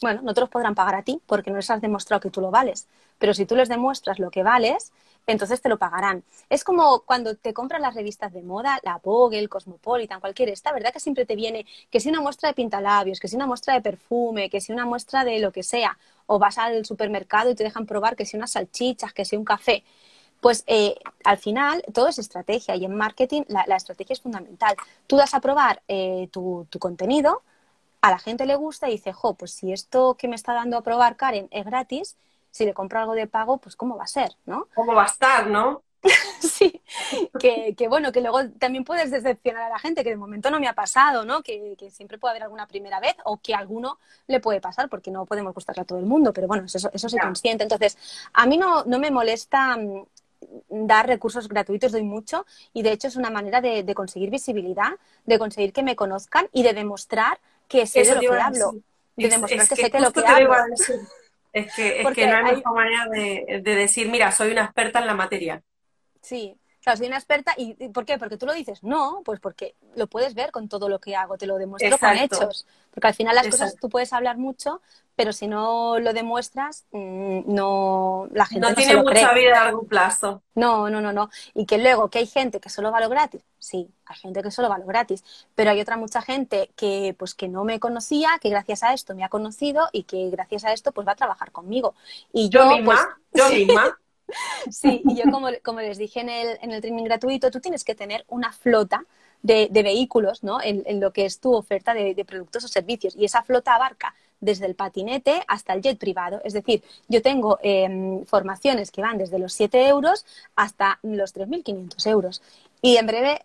[SPEAKER 2] Bueno, no te los podrán pagar a ti porque no les has demostrado que tú lo vales. Pero si tú les demuestras lo que vales, entonces te lo pagarán. Es como cuando te compran las revistas de moda, la Vogue, el Cosmopolitan, cualquier esta, ¿verdad? Que siempre te viene que si una muestra de pintalabios, que si una muestra de perfume, que si una muestra de lo que sea, o vas al supermercado y te dejan probar que si unas salchichas, que si un café. Pues eh, al final todo es estrategia y en marketing la, estrategia es fundamental. Tú das a probar eh, tu, tu contenido, a la gente le gusta y dice, jo, pues si esto que me está dando a probar Karen es gratis, si le compro algo de pago, pues cómo va a ser, ¿no?
[SPEAKER 1] ¿Cómo va a estar, no?
[SPEAKER 2] sí, que, que, bueno, que luego también puedes decepcionar a la gente, que de momento no me ha pasado, ¿no? Que, que, siempre puede haber alguna primera vez o que a alguno le puede pasar, porque no podemos gustarle a todo el mundo, pero bueno, eso, eso soy consciente. Entonces, a mí no, no me molesta mm, dar recursos gratuitos, doy mucho, y de hecho es una manera de, de conseguir visibilidad, de conseguir que me conozcan y de demostrar que sé de lo que hablo. De demostrar que, sé que lo que hablo.
[SPEAKER 1] Es que, es que no hay, mejor manera de, de, decir, mira, soy una experta en la materia.
[SPEAKER 2] Sí, claro, soy una experta. ¿Y por qué? Porque tú lo dices. No, pues porque lo puedes ver con todo lo que hago, te lo demuestro con hechos. Porque al final las cosas tú puedes hablar mucho, pero si no lo demuestras, mm, no la gente no,
[SPEAKER 1] no tiene mucha vida a largo plazo.
[SPEAKER 2] No, no, no, no. Y que luego que hay gente que solo va lo gratis, sí, hay gente que solo va lo gratis, pero hay otra mucha gente que pues que no me conocía, que gracias a esto me ha conocido y que gracias a esto pues va a trabajar conmigo. Y yo,
[SPEAKER 1] yo misma,
[SPEAKER 2] pues,
[SPEAKER 1] yo misma.
[SPEAKER 2] Sí, y yo como, como les dije en el, en el training gratuito, tú tienes que tener una flota de, de vehículos ¿no? En, lo que es tu oferta de, productos o servicios. Y esa flota abarca desde el patinete hasta el jet privado. Es decir, yo tengo eh, formaciones que van desde los 7 euros hasta los 3.500 euros. Y en breve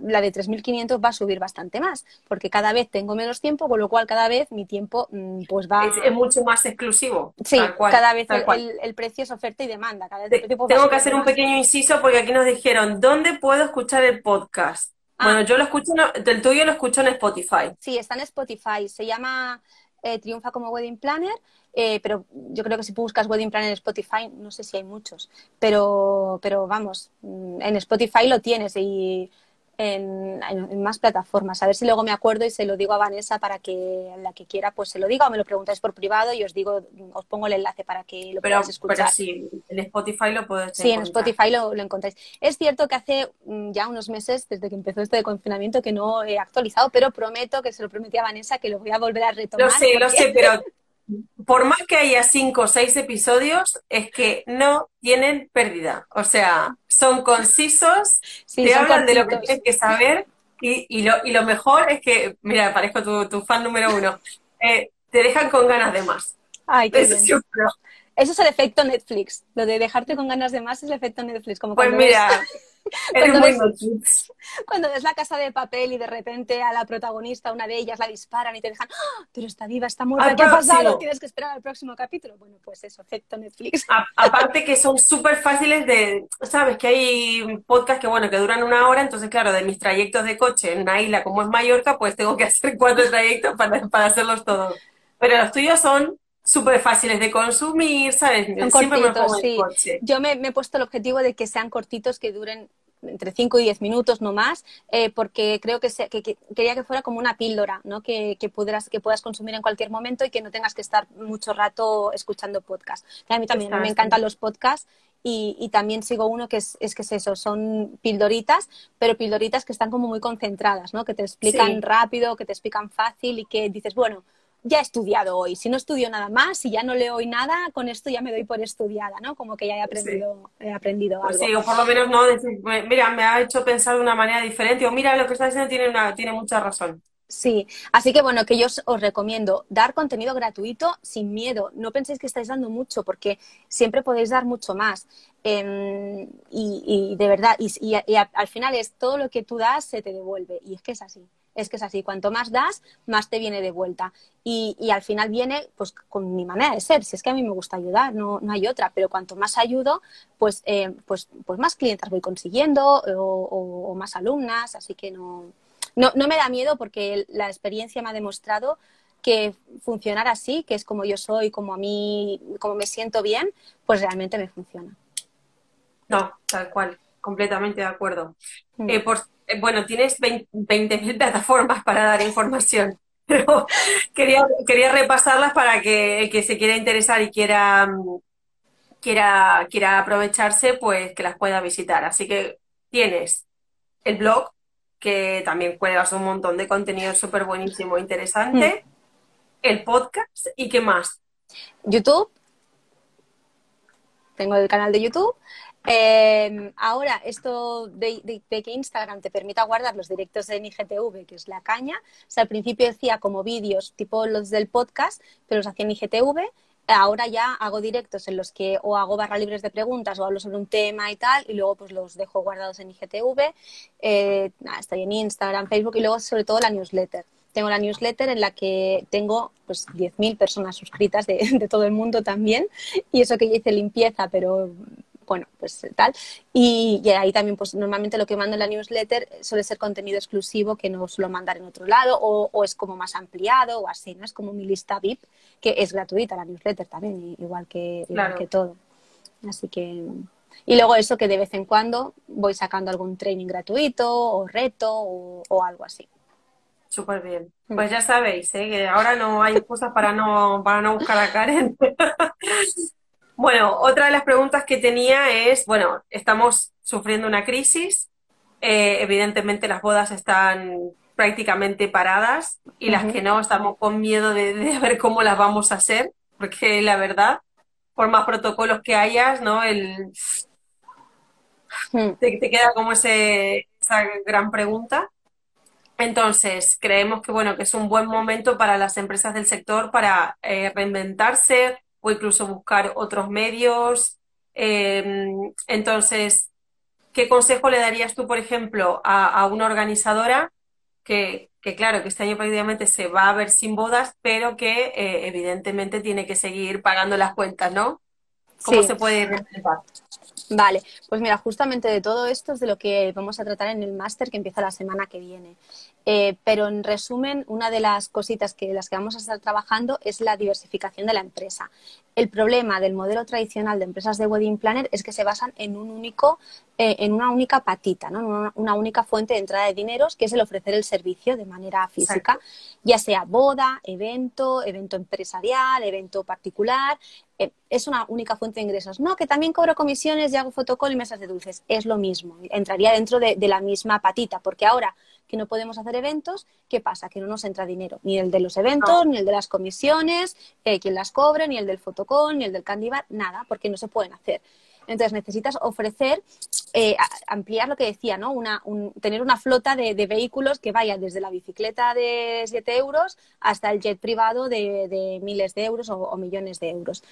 [SPEAKER 2] la de 3.500 va a subir bastante más, porque cada vez tengo menos tiempo, con lo cual cada vez mi tiempo mm, pues va...
[SPEAKER 1] Es, es mucho más exclusivo.
[SPEAKER 2] Sí, cual, cada vez el, el, el, precio es oferta y demanda. Cada vez
[SPEAKER 1] tengo que hacer un pequeño inciso porque aquí nos dijeron, ¿dónde puedo escuchar el podcast? Ah. Bueno, yo lo escucho, el tuyo lo escucho en Spotify.
[SPEAKER 2] Sí, está en Spotify. Se llama eh, Triunfa como Wedding Planner, eh, pero yo creo que si buscas Wedding Planner en Spotify, no sé si hay muchos, pero, pero vamos, mm, en Spotify lo tienes y en, en, más plataformas. A ver si luego me acuerdo y se lo digo a Vanessa para que la que quiera pues se lo diga o me lo preguntáis por privado y os digo, os pongo el enlace para que lo
[SPEAKER 1] pero,
[SPEAKER 2] podáis escuchar.
[SPEAKER 1] Pero sí, en Spotify lo puedes
[SPEAKER 2] Sí, encontrar. en Spotify lo, lo, encontráis. Es cierto que hace mm, ya unos meses, desde que empezó este confinamiento, que no he actualizado, pero prometo que se lo prometí a Vanessa que lo voy a volver a retomar.
[SPEAKER 1] Lo sé, porque... lo sé, pero por más que haya cinco o seis episodios, es que no tienen pérdida. O sea, son concisos, sí, te son hablan cortitos. de lo que tienes que saber y, y, lo, y lo mejor es que, mira, parezco tu, tu fan número uno, eh, te dejan con ganas de más.
[SPEAKER 2] Ay, qué Eso, bien. Eso es el efecto Netflix. Lo de dejarte con ganas de más es el efecto Netflix. Como
[SPEAKER 1] pues mira,
[SPEAKER 2] cuando, ves, cuando ves la casa de papel y de repente a la protagonista, una de ellas, la disparan y te dejan, ¡Oh, pero está viva, está muerta, ¿qué ha pasado? Tienes que esperar al próximo capítulo. Bueno, pues eso, efecto Netflix.
[SPEAKER 1] A, aparte que son súper fáciles de, sabes, que hay podcasts que, bueno, que duran una hora, entonces, claro, de mis trayectos de coche en una isla como es Mallorca, pues tengo que hacer cuatro trayectos para, para hacerlos todos. Pero los tuyos son súper fáciles de consumir, ¿sabes?
[SPEAKER 2] Son Siempre cortitos, me sí. Coche. Yo me, me, he puesto el objetivo de que sean cortitos, que duren entre 5 y 10 minutos, no más, eh, porque creo que, se, que, que, quería que fuera como una píldora, ¿no? Que, que, pudieras, que puedas consumir en cualquier momento y que no tengas que estar mucho rato escuchando podcast. A mí también me encantan los podcasts y, y, también sigo uno que es, es, que es eso, son pildoritas, pero pildoritas que están como muy concentradas, ¿no? Que te explican sí. rápido, que te explican fácil y que dices, bueno, ya he estudiado hoy. Si no estudio nada más, si ya no leo hoy nada, con esto ya me doy por estudiada, ¿no? Como que ya he aprendido, sí. he aprendido
[SPEAKER 1] pues
[SPEAKER 2] algo.
[SPEAKER 1] Sí, o por lo menos no decir, mira, me ha hecho pensar de una manera diferente, o mira, lo que estás diciendo tiene, una, tiene mucha razón.
[SPEAKER 2] Sí, así que bueno, que yo os, os, recomiendo dar contenido gratuito sin miedo. No penséis que estáis dando mucho, porque siempre podéis dar mucho más. Eh, y, y, de verdad, y, y, al final es todo lo que tú das se te devuelve. Y es que es así es que es así, cuanto más das, más te viene de vuelta. Y, al final viene pues con mi manera de ser, si es que a mí me gusta ayudar, no, no hay otra, pero cuanto más ayudo, pues, eh, pues, pues más clientes voy consiguiendo o, o, o más alumnas, así que no, no, no, me da miedo porque la experiencia me ha demostrado que funcionar así, que es como yo soy, como a mí, como me siento bien, pues realmente me funciona.
[SPEAKER 1] No, tal cual, completamente de acuerdo. Mm. Eh, por, eh, bueno, tienes 20.000 plataformas para dar información, pero quería, quería repasarlas para que el que se quiera interesar y quiera, quiera, quiera aprovecharse, pues que las pueda visitar. Así que tienes el blog, que también cuelgas un montón de contenido súper buenísimo, interesante, mm. el podcast y qué más.
[SPEAKER 2] YouTube. Tengo el canal de YouTube. Eh, ahora, esto de, de, de, que Instagram te permita guardar los directos en IGTV, que es la caña, o sea, al principio decía como vídeos tipo los del podcast, pero los hacía en IGTV. Ahora ya hago directos en los que o hago barra libres de preguntas o hablo sobre un tema y tal, y luego pues los dejo guardados en IGTV, eh, estoy en Instagram, Facebook y luego sobre todo la newsletter. Tengo la newsletter en la que tengo pues 10.000 personas suscritas de, de, todo el mundo también, y eso que yo hice limpieza, pero bueno, pues tal. Y, y, ahí también, pues normalmente lo que mando en la newsletter suele ser contenido exclusivo que no suelo mandar en otro lado o, o, es como más ampliado o así, ¿no? Es como mi lista VIP, que es gratuita la newsletter también, igual que, igual claro. que todo. Así que... Y luego eso que de vez en cuando voy sacando algún training gratuito o reto o, o algo así.
[SPEAKER 1] Súper bien. Pues ya sabéis, ¿eh? que ahora no hay cosas para no, para no buscar a Karen. Bueno, otra de las preguntas que tenía es, bueno, estamos sufriendo una crisis, eh, evidentemente las bodas están prácticamente paradas y uh -huh. las que no estamos con miedo de, de, ver cómo las vamos a hacer, porque la verdad, por más protocolos que hayas, ¿no? El, te, te, queda como ese, esa gran pregunta. Entonces, creemos que, bueno, que es un buen momento para las empresas del sector para eh, reinventarse, o incluso buscar otros medios. Eh, entonces, ¿qué consejo le darías tú, por ejemplo, a, a una organizadora que, que, claro, que este año prácticamente se va a ver sin bodas, pero que eh, evidentemente tiene que seguir pagando las cuentas, ¿no? ¿Cómo sí. se puede reinventar?
[SPEAKER 2] Vale, pues mira, justamente de todo esto es de lo que vamos a tratar en el máster que empieza la semana que viene. Eh, pero en resumen, una de las cositas que las que vamos a estar trabajando es la diversificación de la empresa. El problema del modelo tradicional de empresas de wedding planner es que se basan en un único, eh, en una única patita, ¿no? una, una, única fuente de entrada de dineros, que es el ofrecer el servicio de manera física, Exacto. ya sea boda, evento, evento empresarial, evento particular. Eh, es una única fuente de ingresos. No, que también cobro comisiones y hago fotocall y mesas de dulces. Es lo mismo. Entraría dentro de, de la misma patita, porque ahora que no podemos hacer eventos, ¿qué pasa? Que no nos entra dinero, ni el de los eventos, no. ni el de las comisiones, eh, quien las cobre, ni el del fotocon, ni el del candy bar, nada, porque no se pueden hacer. Entonces necesitas ofrecer, eh, ampliar lo que decía, ¿no? Una, un, tener una flota de, vehículos que vaya desde la bicicleta de 7 euros hasta el jet privado de, miles de euros o, millones de euros.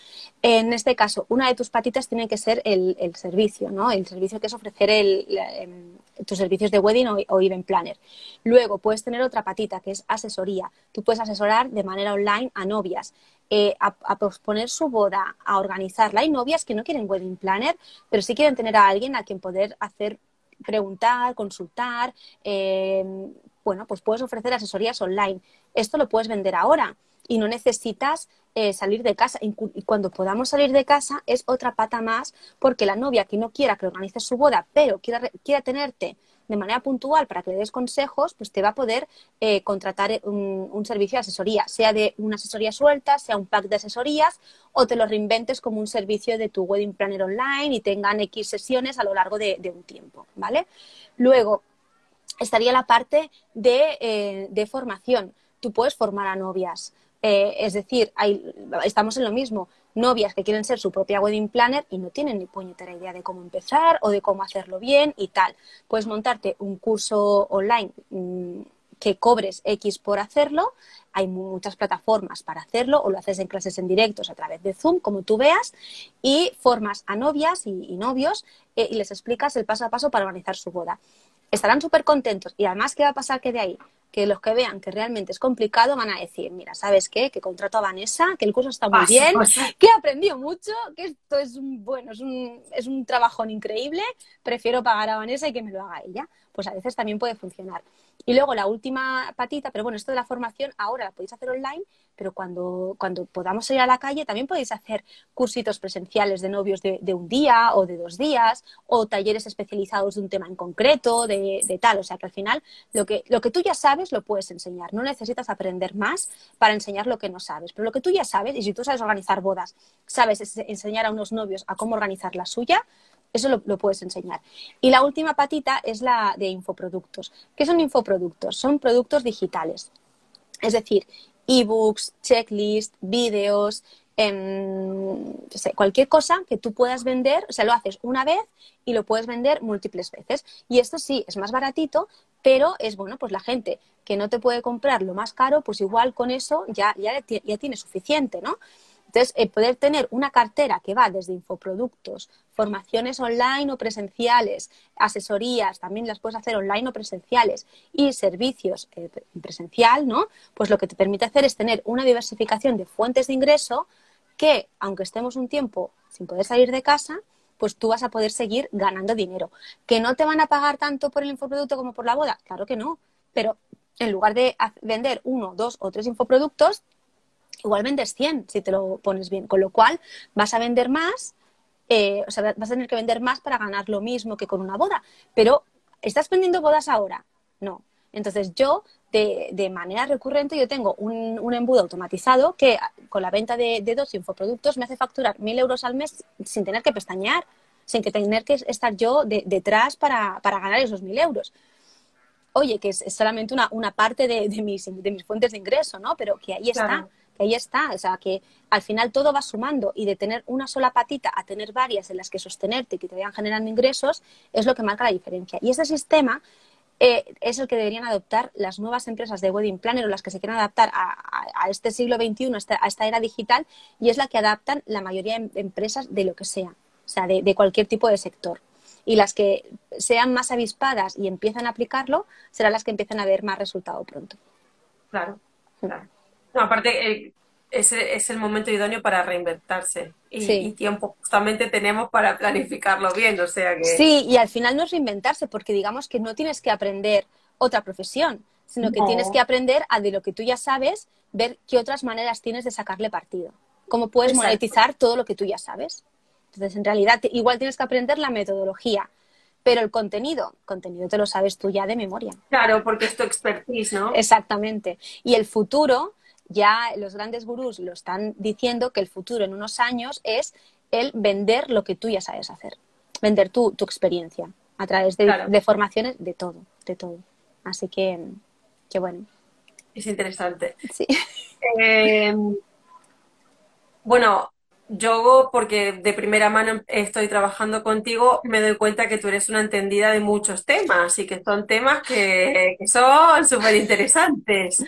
[SPEAKER 2] En este caso, una de tus patitas tiene que ser el, servicio, ¿no? El servicio que es ofrecer el, el, tus servicios de wedding o event planner. Luego puedes tener otra patita que es asesoría. Tú puedes asesorar de manera online a novias eh, a, posponer su boda, a organizarla. Hay novias que no quieren wedding planner, pero sí quieren tener a alguien a quien poder hacer, preguntar, consultar. Eh, bueno, pues puedes ofrecer asesorías online. Esto lo puedes vender ahora y no necesitas eh, salir de casa. Y cuando podamos salir de casa es otra pata más, porque la novia que no quiera que organices su boda, pero quiera, quiera tenerte de manera puntual para que le des consejos, pues te va a poder eh, contratar un, un, servicio de asesoría, sea de una asesoría suelta, sea un pack de asesorías, o te lo reinventes como un servicio de tu wedding planner online y tengan X sesiones a lo largo de, un tiempo, ¿vale? Luego, estaría la parte de, eh, de formación. Tú puedes formar a novias. Eh, es decir, hay, estamos en lo mismo novias que quieren ser su propia wedding planner y no tienen ni puñetera idea de cómo empezar o de cómo hacerlo bien y tal. Puedes montarte un curso online mmm, que cobres X por hacerlo. Hay muchas plataformas para hacerlo o lo haces en clases en directos a través de Zoom, como tú veas, y formas a novias y, y novios eh, y les explicas el paso a paso para organizar su boda. Estarán súper contentos y además, ¿qué va a pasar que de ahí? Que los que vean que realmente es complicado van a decir, mira, ¿sabes qué? Que contrato a Vanessa, que el curso está muy bien, que he aprendido mucho, que esto es un, bueno, es un, es un trabajón increíble, prefiero pagar a Vanessa y que me lo haga ella. Pues a veces también puede funcionar. Y luego la última patita, pero bueno, esto de la formación ahora la podéis hacer online, pero cuando, cuando podamos ir a la calle también podéis hacer cursitos presenciales de novios de, un día o de dos días, o talleres especializados de un tema en concreto, de, de, tal. O sea que al final lo que, lo que tú ya sabes lo puedes enseñar. No necesitas aprender más para enseñar lo que no sabes. Pero lo que tú ya sabes, y si tú sabes organizar bodas, sabes enseñar a unos novios a cómo organizar la suya, eso lo, puedes enseñar. Y la última patita es la de infoproductos. ¿Qué son infoproductos? Son productos digitales. Es decir, ebooks, checklist, vídeos, eh, cualquier cosa que tú puedas vender, o sea, lo haces una vez y lo puedes vender múltiples veces. Y esto sí, es más baratito, pero es bueno, pues la gente que no te puede comprar lo más caro, pues igual con eso ya, ya, ya tiene suficiente, ¿no? Entonces, eh, poder tener una cartera que va desde infoproductos, formaciones online o presenciales, asesorías, también las puedes hacer online o presenciales, y servicios eh, presencial, ¿no? Pues lo que te permite hacer es tener una diversificación de fuentes de ingreso que, aunque estemos un tiempo sin poder salir de casa, pues tú vas a poder seguir ganando dinero. ¿Que no te van a pagar tanto por el infoproducto como por la boda? Claro que no, pero en lugar de vender uno, dos o tres infoproductos, igual vendes 100 si te lo pones bien, con lo cual vas a vender más, eh, o sea, vas a tener que vender más para ganar lo mismo que con una boda, pero ¿estás vendiendo bodas ahora? No. Entonces yo, de, manera recurrente, yo tengo un, embudo automatizado que con la venta de, dos infoproductos me hace facturar mil euros al mes sin tener que pestañear, sin que tener que estar yo detrás para, ganar esos mil euros oye, que es, solamente una, una parte de, mis, de mis fuentes de ingreso, ¿no? Pero que ahí está ahí está, o sea, que al final todo va sumando y de tener una sola patita a tener varias en las que sostenerte y que te vayan generando ingresos es lo que marca la diferencia. Y ese sistema eh, es el que deberían adoptar las nuevas empresas de wedding planner o las que se quieran adaptar a, este siglo XXI, a esta, era digital, y es la que adaptan la mayoría de empresas de lo que sea, o sea, de, de cualquier tipo de sector. Y las que sean más avispadas y empiezan a aplicarlo serán las que empiezan a ver más resultado pronto.
[SPEAKER 1] Claro, claro. No, aparte, eh, es, es, el momento idóneo para reinventarse y, tiempo justamente tenemos para planificarlo bien, o sea que...
[SPEAKER 2] Sí, y al final no es reinventarse porque digamos que no tienes que aprender otra profesión, sino que tienes que aprender a de lo que tú ya sabes, ver qué otras maneras tienes de sacarle partido. Cómo puedes monetizar todo lo que tú ya sabes. Entonces, en realidad, igual tienes que aprender la metodología, pero el contenido, contenido te lo sabes tú ya de memoria.
[SPEAKER 1] Claro, porque es tu expertise, ¿no?
[SPEAKER 2] Exactamente. Y el futuro, ya los grandes gurús lo están diciendo que el futuro en unos años es el vender lo que tú ya sabes hacer, vender tu, tu experiencia a través de, formaciones de todo, de todo. Así que, que bueno.
[SPEAKER 1] Es interesante.
[SPEAKER 2] Sí.
[SPEAKER 1] Eh, bueno, yo, porque de primera mano estoy trabajando contigo, me doy cuenta que tú eres una entendida de muchos temas y que son temas que, que son súper interesantes.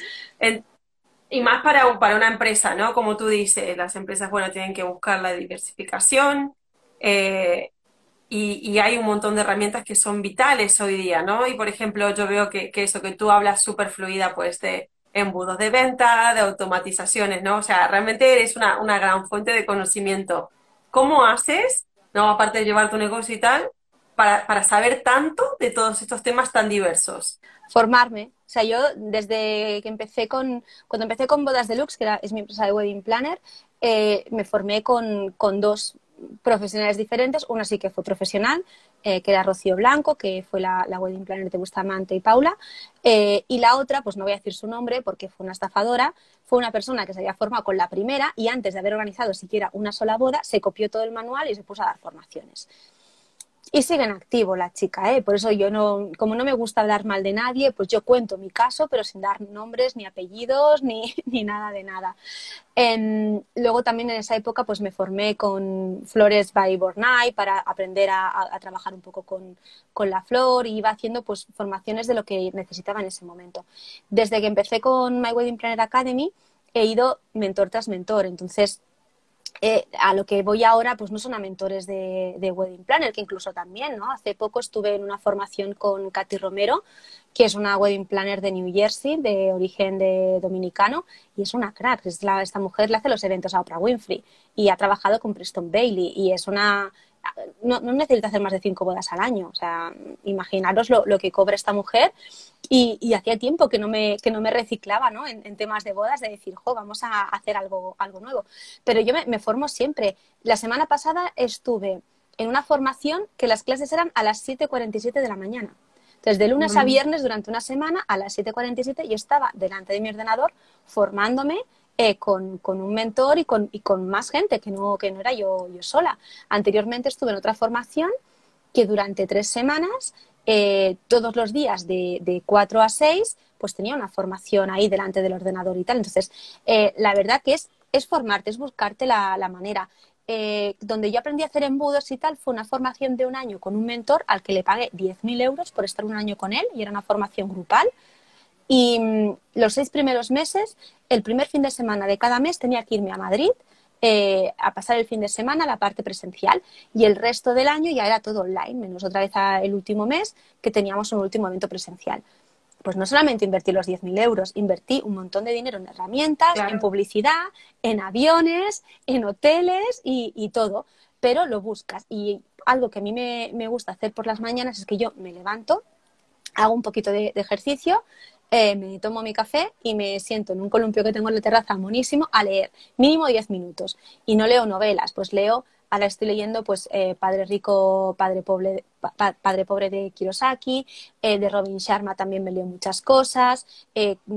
[SPEAKER 1] Y más para, para una empresa, ¿no? Como tú dices, las empresas, bueno, tienen que buscar la diversificación eh, y, hay un montón de herramientas que son vitales hoy día, ¿no? Y por ejemplo, yo veo que, eso que tú hablas súper fluida, pues de embudos de venta, de automatizaciones, ¿no? O sea, realmente eres una, una gran fuente de conocimiento. ¿Cómo haces, no? Aparte de llevar tu negocio y tal, para, para saber tanto de todos estos temas tan diversos?
[SPEAKER 2] Formarme, o sea, yo desde que empecé con, cuando empecé con Bodas Deluxe, que era, es mi empresa de wedding planner, eh, me formé con, con, dos profesionales diferentes. Una sí que fue profesional, eh, que era Rocío Blanco, que fue la, la wedding planner de Bustamante y Paula. Eh, y la otra, pues no voy a decir su nombre porque fue una estafadora, fue una persona que se había formado con la primera y antes de haber organizado siquiera una sola boda, se copió todo el manual y se puso a dar formaciones. Y siguen activo la chica, ¿eh? Por eso yo no, como no me gusta hablar mal de nadie, pues yo cuento mi caso, pero sin dar nombres, ni apellidos, ni, ni nada de nada. Em, luego también en esa época pues me formé con Flores by Bornay para aprender a, trabajar un poco con, con, la flor y iba haciendo pues formaciones de lo que necesitaba en ese momento. Desde que empecé con My Wedding Planner Academy he ido mentor tras mentor, entonces eh, a lo que voy ahora, pues no son a mentores de, Wedding Planner, que incluso también, ¿no? Hace poco estuve en una formación con Katy Romero, que es una Wedding Planner de New Jersey, de origen de dominicano, y es una crack. Es esta mujer le hace los eventos a Oprah Winfrey y ha trabajado con Preston Bailey y es una no, necesita hacer más de cinco bodas al año. O sea, imaginaros lo, que cobra esta mujer. Y, hacía tiempo que no me, que no me reciclaba ¿no? En, temas de bodas, de decir, jo, vamos a hacer algo, algo nuevo. Pero yo me, formo siempre. La semana pasada estuve en una formación que las clases eran a las 7.47 de la mañana. Entonces, de lunes a viernes, durante una semana, a las 7.47, yo estaba delante de mi ordenador formándome eh, con, un mentor y con, y con más gente, que no, que no era yo, yo sola. Anteriormente estuve en otra formación que durante tres semanas, eh, todos los días de, de 4 a 6, pues tenía una formación ahí delante del ordenador y tal. Entonces, eh, la verdad que es, es formarte, es buscarte la, la manera. donde yo aprendí a hacer embudos y tal, fue una formación de un año con un mentor al que le pagué 10.000 euros por estar un año con él y era una formación grupal. Y mm, los seis primeros meses, el primer fin de semana de cada mes tenía que irme a Madrid eh, a pasar el fin de semana la parte presencial y el resto del año ya era todo online, menos otra vez el último mes que teníamos un último evento presencial. Pues no solamente invertí los 10.000 euros, invertí un montón de dinero en herramientas, en publicidad, en aviones, en hoteles y, todo, pero lo buscas. Y algo que a mí me, gusta hacer por las mañanas es que yo me levanto, hago un poquito de ejercicio, eh, me tomo mi café y me siento en un columpio que tengo en la terraza monísimo a leer mínimo 10 minutos. Y no leo novelas, pues leo, ahora estoy leyendo pues eh, Padre Rico, Padre Pobre, Padre Pobre de Kiyosaki, eh, de Robin Sharma también me leo muchas cosas,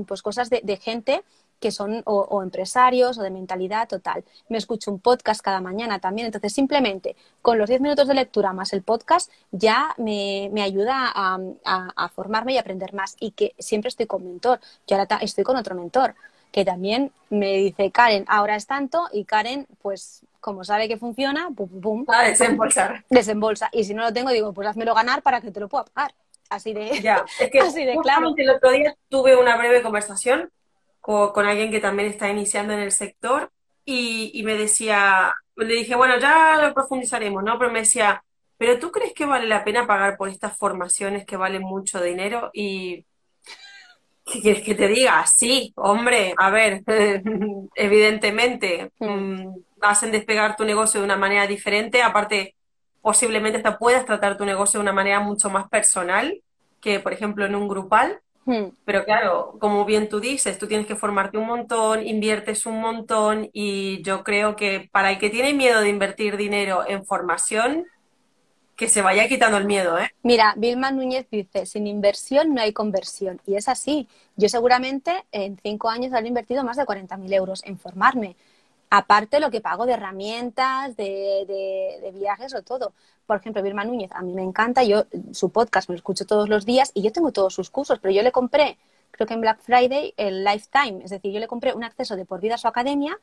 [SPEAKER 2] pues cosas de gente que son o, empresarios o de mentalidad total. Me escucho un podcast cada mañana también, entonces simplemente con los 10 minutos de lectura más el podcast ya me, ayuda a, formarme y aprender más y que siempre estoy con mentor. Yo ahora estoy con otro mentor que también me dice, Karen, ahora es tanto y Karen, pues como sabe que funciona, pum, pum,
[SPEAKER 1] A desembolsar.
[SPEAKER 2] Desembolsa. Y si no lo tengo, digo, pues házmelo ganar para que te lo pueda pagar. Así de,
[SPEAKER 1] ya, es que así de claro. El otro día tuve una breve conversación con, alguien que también está iniciando en el sector y, me decía, le dije, bueno, ya lo profundizaremos, ¿no? Pero me decía, ¿pero tú crees que vale la pena pagar por estas formaciones que valen mucho dinero? Y ¿qué quieres que te diga? Sí, hombre, a ver, evidentemente, mm, hacen despegar tu negocio de una manera diferente, aparte, posiblemente hasta puedas tratar tu negocio de una manera mucho más personal que, por ejemplo, en un grupal. Hmm. Pero claro, como bien tú dices, tú tienes que formarte un montón, inviertes un montón y yo creo que para el que tiene miedo de invertir dinero en formación, que se vaya quitando el miedo, ¿eh?
[SPEAKER 2] Mira, Vilma Núñez dice, sin inversión no hay conversión. Y es así. Yo seguramente en cinco años habré invertido más de 40.000 euros en formarme. Aparte lo que pago de herramientas, de, de viajes o todo. Por ejemplo, Vilma Núñez, a mí me encanta, yo su podcast me lo escucho todos los días y yo tengo todos sus cursos, pero yo le compré, creo que en Black Friday, el Lifetime, es decir, yo le compré un acceso de por vida a su academia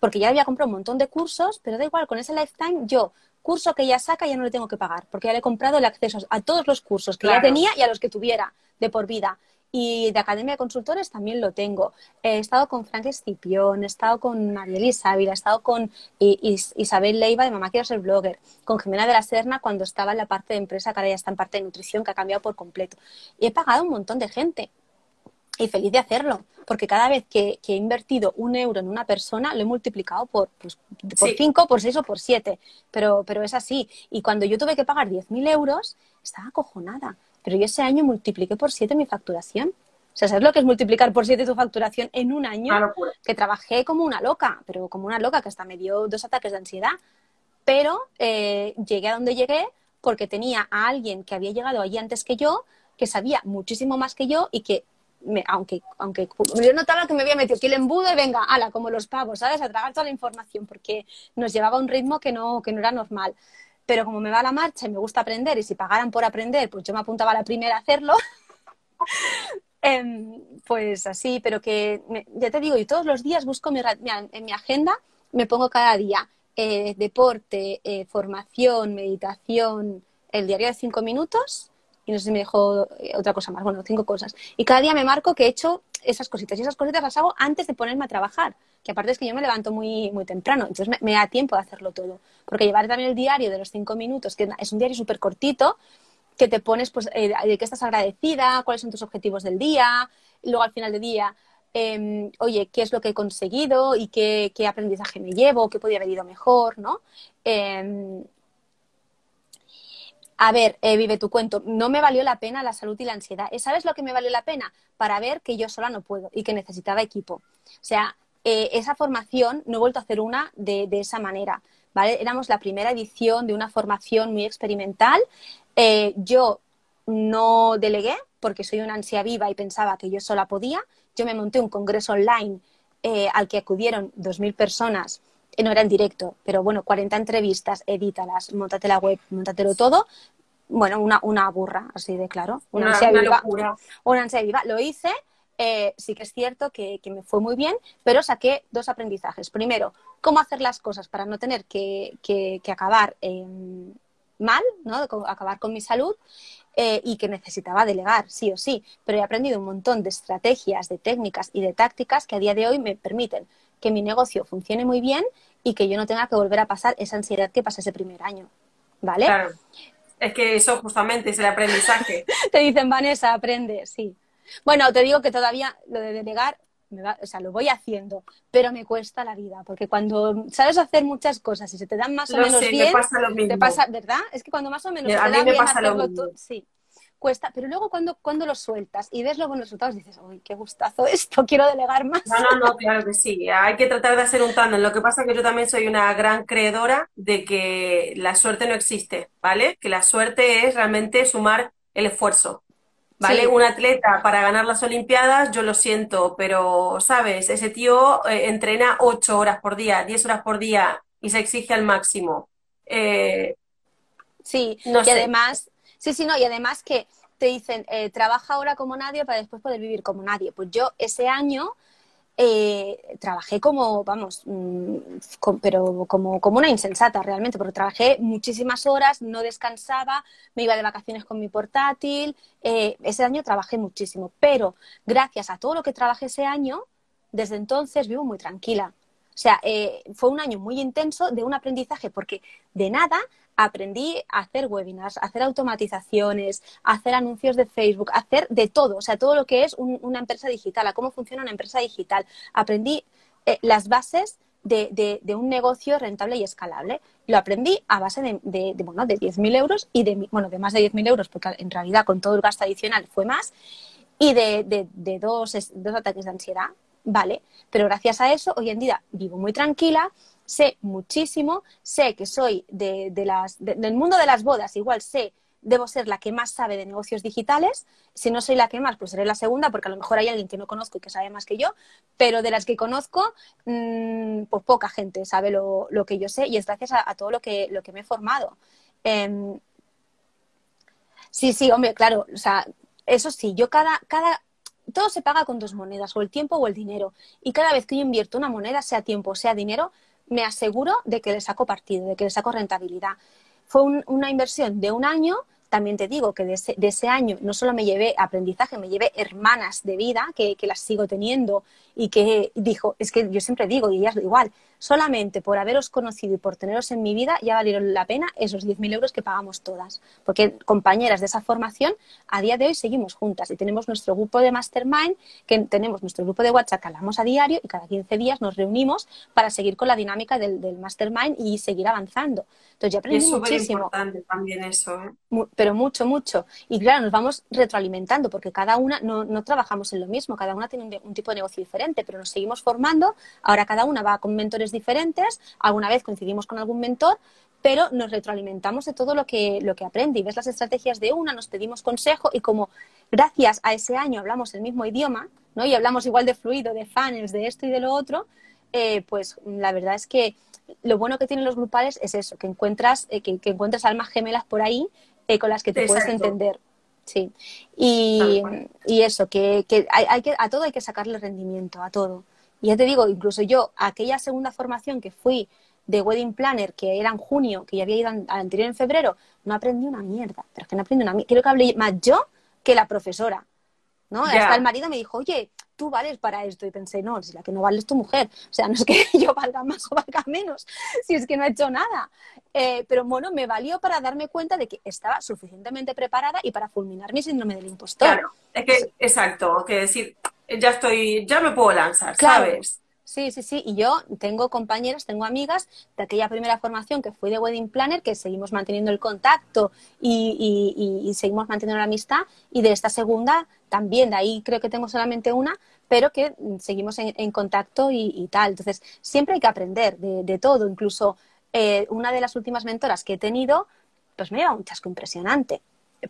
[SPEAKER 2] porque ya había comprado un montón de cursos, pero da igual, con ese Lifetime yo, curso que ella saca, ya no le tengo que pagar, porque ya le he comprado el acceso a todos los cursos que ya tenía y a los que tuviera de por vida. Y de Academia de Consultores también lo tengo. He estado con Frank Escipión, he estado con María Isabel, he estado con Isabel Leiva de Mamá Quiero Ser Blogger, con Jimena de la Serna cuando estaba en la parte de empresa, que ahora ya está en parte de nutrición, que ha cambiado por completo. Y he pagado un montón de gente. Y feliz de hacerlo, porque cada vez que, he invertido un euro en una persona, lo he multiplicado por, pues, por cinco, por seis o por siete. Pero, pero es así. Y cuando yo tuve que pagar 10.000 euros, estaba acojonada pero yo ese año multipliqué por siete mi facturación. O sea, ¿sabes lo que es multiplicar por siete tu facturación en un año? Que trabajé como una loca, pero como una loca que hasta me dio dos ataques de ansiedad. Pero eh, llegué a donde llegué porque tenía a alguien que había llegado allí antes que yo, que sabía muchísimo más que yo y que, me, aunque, aunque yo notaba que me había metido aquí el embudo y venga, ala, como los pavos, ¿sabes? A tragar toda la información porque nos llevaba a un ritmo que no, que no era normal pero como me va la marcha y me gusta aprender y si pagaran por aprender, pues yo me apuntaba a la primera a hacerlo. Em, pues así, pero que ya te digo, y todos los días busco mi, en mi agenda, me pongo cada día eh, deporte, eh, formación, meditación, el diario de cinco minutos y no sé si me dejo eh, otra cosa más, bueno, cinco cosas. Y cada día me marco que he hecho esas cositas y esas cositas las hago antes de ponerme a trabajar que aparte es que yo me levanto muy, muy temprano, entonces me, da tiempo de hacerlo todo. Porque llevar también el diario de los cinco minutos, que es un diario súper cortito, que te pones pues, eh, de qué estás agradecida, cuáles son tus objetivos del día, y luego al final del día, em, oye, qué es lo que he conseguido y qué, qué aprendizaje me llevo, qué podría haber ido mejor, ¿no? Em, a ver, eh, vive tu cuento, no me valió la pena la salud y la ansiedad. ¿Sabes lo que me valió la pena? Para ver que yo sola no puedo y que necesitaba equipo. O sea, eh, esa formación no he vuelto a hacer una de, esa manera. ¿vale? Éramos la primera edición de una formación muy experimental. Eh, yo no delegué porque soy una ansia viva y pensaba que yo sola podía. Yo me monté un congreso online eh, al que acudieron 2.000 personas. No era en directo, pero bueno, 40 entrevistas, edítalas, montate la web, montatelo todo. Bueno, una, una burra, así de claro. Una, ansia viva. Una ansia viva. Lo hice eh, sí que es cierto que, me fue muy bien, pero saqué dos aprendizajes. Primero, cómo hacer las cosas para no tener que, acabar mal, ¿no? acabar con mi salud. Eh, y que necesitaba delegar, sí o sí. Pero he aprendido un montón de estrategias, de técnicas y de tácticas que a día de hoy me permiten que mi negocio funcione muy bien y que yo no tenga que volver a pasar esa ansiedad que pasé ese primer año. ¿Vale?
[SPEAKER 1] Claro. Es que eso justamente es el aprendizaje.
[SPEAKER 2] te dicen, Vanessa, aprende, sí. Bueno, te digo que todavía lo de delegar, o sea, lo voy haciendo, pero me cuesta la vida, porque cuando sabes hacer muchas cosas y se te dan más o menos bien,
[SPEAKER 1] pasa lo mismo.
[SPEAKER 2] te pasa, ¿verdad? Es que cuando más o menos te
[SPEAKER 1] mí
[SPEAKER 2] da
[SPEAKER 1] me
[SPEAKER 2] bien
[SPEAKER 1] pasa lo
[SPEAKER 2] hacerlo
[SPEAKER 1] mismo.
[SPEAKER 2] todo, sí, cuesta, pero luego cuando, cuando lo sueltas y ves los buenos resultados dices, uy, qué gustazo esto, quiero delegar más.
[SPEAKER 1] No, no, no, claro que sí. Hay que tratar de hacer un tándem. Lo que pasa es que yo también soy una gran creedora de que la suerte no existe, ¿vale? Que la suerte es realmente sumar el esfuerzo. ¿Vale?
[SPEAKER 2] Sí.
[SPEAKER 1] Un atleta para ganar las Olimpiadas, yo lo siento, pero, ¿sabes? Ese tío eh, entrena ocho horas por día, diez horas por día y se exige al máximo. Eh,
[SPEAKER 2] Sí,
[SPEAKER 1] no
[SPEAKER 2] y
[SPEAKER 1] sé.
[SPEAKER 2] además, sí, sí, no, y además que te dicen, eh, trabaja ahora como nadie para después poder vivir como nadie. Pues yo ese año eh, trabajé como, vamos, mm, pero como, una insensata realmente, porque trabajé muchísimas horas, no descansaba, me iba de vacaciones con mi portátil, eh, ese año trabajé muchísimo, pero gracias a todo lo que trabajé ese año, desde entonces vivo muy tranquila. O sea, fue un año muy intenso de un aprendizaje, porque de nada aprendí a hacer webinars, a hacer automatizaciones, a hacer anuncios de Facebook, a hacer de todo, o sea, todo lo que es un- una empresa digital, a cómo funciona una empresa digital. Aprendí eh, las bases de, un negocio rentable y escalable. Lo aprendí a base de, de, de, bueno, de 10.000 euros y de, bueno, de más de 10.000 euros, porque en realidad con todo el gasto adicional fue más, y de, dos ataques de ansiedad, ¿vale? Pero gracias a eso, hoy en día vivo muy tranquila, sé muchísimo, sé que soy de, las, de- del mundo de las bodas, igual sé, debo ser la que más sabe de negocios digitales, si no soy la que más, pues seré la segunda, porque a lo mejor hay alguien que no conozco y que sabe más que yo, pero de las que conozco, mm, pues poca gente sabe lo, lo que yo sé y es gracias a, a todo lo que, lo que me he formado. Em, Sí, sí, hombre, claro, o sea, eso sí, yo cada, cada, todo se paga con dos monedas, o el tiempo o el dinero. Y cada vez que yo invierto una moneda, sea tiempo o sea dinero, me aseguro de que le saco partido, de que le saco rentabilidad. Fue un- una inversión de un año, también te digo que de ese, de ese año no solo me llevé aprendizaje, me llevé hermanas de vida que, que las sigo teniendo y que dijo, es que yo siempre digo, y ellas igual, solamente por haberos conocido y por teneros en mi vida ya valieron la pena esos 10.000 euros que pagamos todas. Porque compañeras de esa formación, a día de hoy seguimos juntas y tenemos nuestro grupo de Mastermind, que tenemos nuestro grupo de WhatsApp que hablamos a diario y cada 15 días nos reunimos para seguir con la dinámica del, del Mastermind y seguir avanzando. Entonces ya aprendí
[SPEAKER 1] es
[SPEAKER 2] muchísimo.
[SPEAKER 1] importante también eso, ¿eh?
[SPEAKER 2] Pero mucho, mucho. Y claro, nos vamos retroalimentando porque cada una no, no trabajamos en lo mismo, cada una tiene un, un tipo de negocio diferente, pero nos seguimos formando. Ahora cada una va con mentores diferentes, alguna vez coincidimos con algún mentor, pero nos retroalimentamos de todo lo que, lo que aprende y ves las estrategias de una, nos pedimos consejo y como gracias a ese año hablamos el mismo idioma, ¿no? Y hablamos igual de fluido, de funnels, de esto y de lo otro, eh, pues la verdad es que lo bueno que tienen los grupales es eso, que encuentras, eh, que, que encuentras almas gemelas por ahí eh, con las que te puedes entender. Sí. Y, y eso, que, que hay, hay que a todo hay que sacarle rendimiento, a todo. Y ya te digo, incluso yo, aquella segunda formación que fui de Wedding Planner, que era en junio, que ya había ido al anterior en febrero, no aprendí una mierda. Pero es que no aprendí una mierda. Creo que hablé más yo que la profesora. ¿no? Hasta el marido me dijo, oye, tú vales para esto. Y pensé, no, si la que no vale es tu mujer. O sea, no es que yo valga más o valga menos, si es que no he hecho nada. Eh, pero bueno, me valió para darme cuenta de que estaba suficientemente preparada y para fulminar mi síndrome del impostor.
[SPEAKER 1] Claro, es que, exacto, que decir, ya estoy, ya me puedo lanzar,
[SPEAKER 2] Claro.
[SPEAKER 1] ¿sabes?
[SPEAKER 2] Sí, sí, sí. Y yo tengo compañeras, tengo amigas de aquella primera formación que fui de Wedding Planner, que seguimos manteniendo el contacto y, y- seguimos manteniendo la amistad. Y de esta segunda también, de ahí creo que tengo solamente una, pero que mm, seguimos en, en contacto y, y tal. Entonces, siempre hay que aprender de, de todo. Incluso eh, una de las últimas mentoras que he tenido, pues me lleva un chasco impresionante,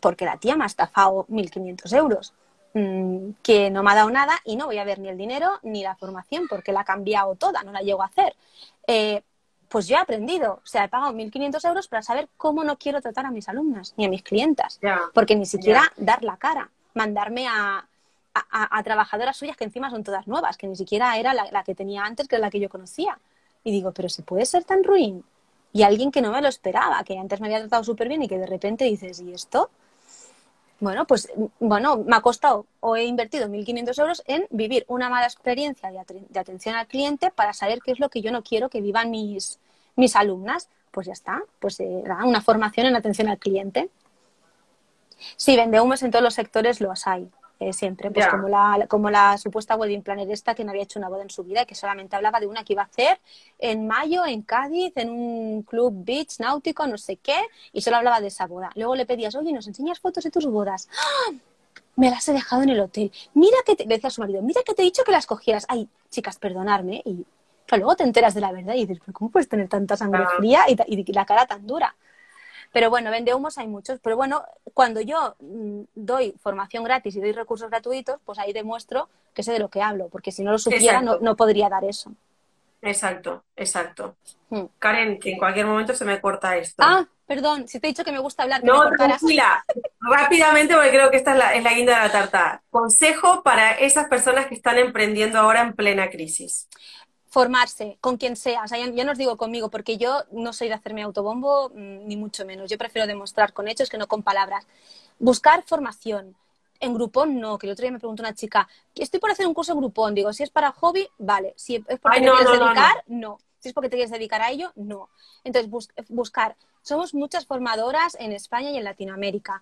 [SPEAKER 2] porque la tía me ha estafado 1.500 euros mm, que no me ha dado nada y no voy a ver ni el dinero ni la formación porque la ha cambiado toda, no la llego a hacer. Eh, pues yo he aprendido, o sea, he pagado 1.500 euros para saber cómo no quiero tratar a mis alumnas ni a mis clientas, porque ni siquiera dar la cara, mandarme a, a- a- a trabajadoras suyas que encima son todas nuevas, que ni siquiera era la, la que tenía antes, que era la que yo conocía. Y digo, pero ¿se puede ser tan ruin? y alguien que no me lo esperaba, que antes me había tratado súper bien y que de repente dices, ¿y esto? Bueno, pues bueno, me ha costado o he invertido 1.500 euros en vivir una mala experiencia de, atención al cliente para saber qué es lo que yo no quiero que vivan mis, mis alumnas. Pues ya está, pues eh, una formación en atención al cliente. Sí, vende humos en todos los sectores los hay. Eh, siempre, pues como, la, como la supuesta wedding planner esta que no había hecho una boda en su vida y que solamente hablaba de una que iba a hacer en mayo en Cádiz, en un club beach náutico, no sé qué, y solo hablaba de esa boda. Luego le pedías, oye, ¿nos enseñas fotos de tus bodas? ¡Ah! Me las he dejado en el hotel. Mira que te, le decía a su marido, mira que te he dicho que las cogieras. Ay, chicas, perdonarme. Y luego te enteras de la verdad y dices, ¿cómo puedes tener tanta sangre fría y, y la cara tan dura? Pero bueno, vende humos hay muchos. Pero bueno, cuando yo mm, doy formación gratis y doy recursos gratuitos, pues ahí demuestro que sé de lo que hablo, porque si no lo supiera no, podría dar eso.
[SPEAKER 1] Exacto, exacto. Hmm. Karen, que en cualquier momento se me corta esto.
[SPEAKER 2] Ah, perdón, si te he dicho que me gusta hablar.
[SPEAKER 1] no, tranquila. Rápidamente, porque creo que esta es la, es la guinda de la tarta. Consejo para esas personas que están emprendiendo ahora en plena crisis
[SPEAKER 2] formarse con quien sea. O sea, ya, no os digo conmigo, porque yo no soy de hacerme autobombo, mm, ni mucho menos. Yo prefiero demostrar con hechos que no con palabras. Buscar formación. En Groupon no, que el otro día me preguntó una chica, estoy por hacer un curso en Groupon. Digo, si es para hobby, vale. Si es porque te quieres dedicar, no. Si es porque te quieres dedicar a ello, no. Entonces, buscar. Somos muchas formadoras en España y en Latinoamérica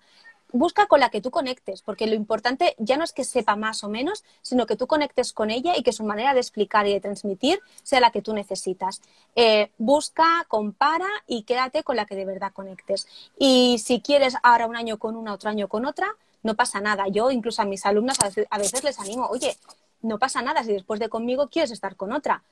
[SPEAKER 2] busca con la que tú conectes, porque lo importante ya no es que sepa más o menos, sino que tú conectes con ella y que su manera de explicar y de transmitir sea la que tú necesitas. Eh, busca, compara y quédate con la que de verdad conectes. Y si quieres ahora un año con una, otro año con otra, no pasa nada. Yo incluso a mis alumnas a veces, les animo, oye, no pasa nada si después de conmigo quieres estar con otra.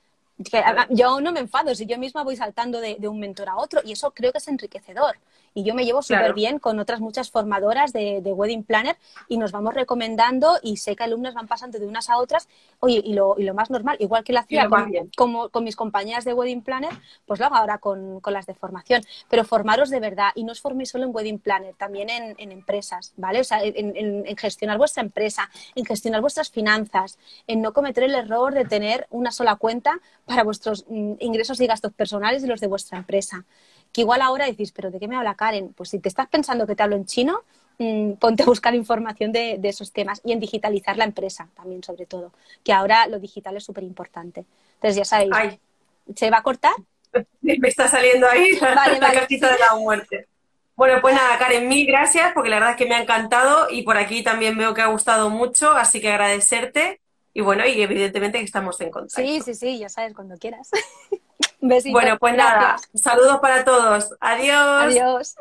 [SPEAKER 2] yo no me enfado si yo misma voy saltando de, un mentor a otro y eso creo que es enriquecedor y yo me llevo súper bien con otras muchas formadoras de, Wedding Planner y nos vamos recomendando y sé que alumnas van pasando de unas a otras. Oye, y lo, y lo más normal, igual que la hacía con, como, con mis compañeras de Wedding Planner, pues lo hago ahora con, las de formación. Pero formaros de verdad y no os forméis solo en Wedding Planner, también en, empresas, ¿vale? O sea, en, en gestionar vuestra empresa, en gestionar vuestras finanzas, en no cometer el error de tener una sola cuenta para vuestros mm, ingresos y gastos personales y los de vuestra empresa que igual ahora decís, pero ¿de qué me habla Karen? Pues si te estás pensando que te hablo en chino, mm, ponte a buscar información de, esos temas y en digitalizar la empresa también, sobre todo, que ahora lo digital es súper importante. Entonces, ya sabéis, ¿se va a cortar?
[SPEAKER 1] Me está saliendo ahí la, casita de la muerte. Bueno, pues nada, Karen, mil gracias, porque la verdad es que me ha encantado y por aquí también veo que ha gustado mucho, así que agradecerte. Y bueno, y evidentemente que estamos en contacto.
[SPEAKER 2] Sí, sí, sí, ya sabes, cuando quieras.
[SPEAKER 1] Bueno, pues nada, saludos para todos. Adiós.
[SPEAKER 2] Adiós.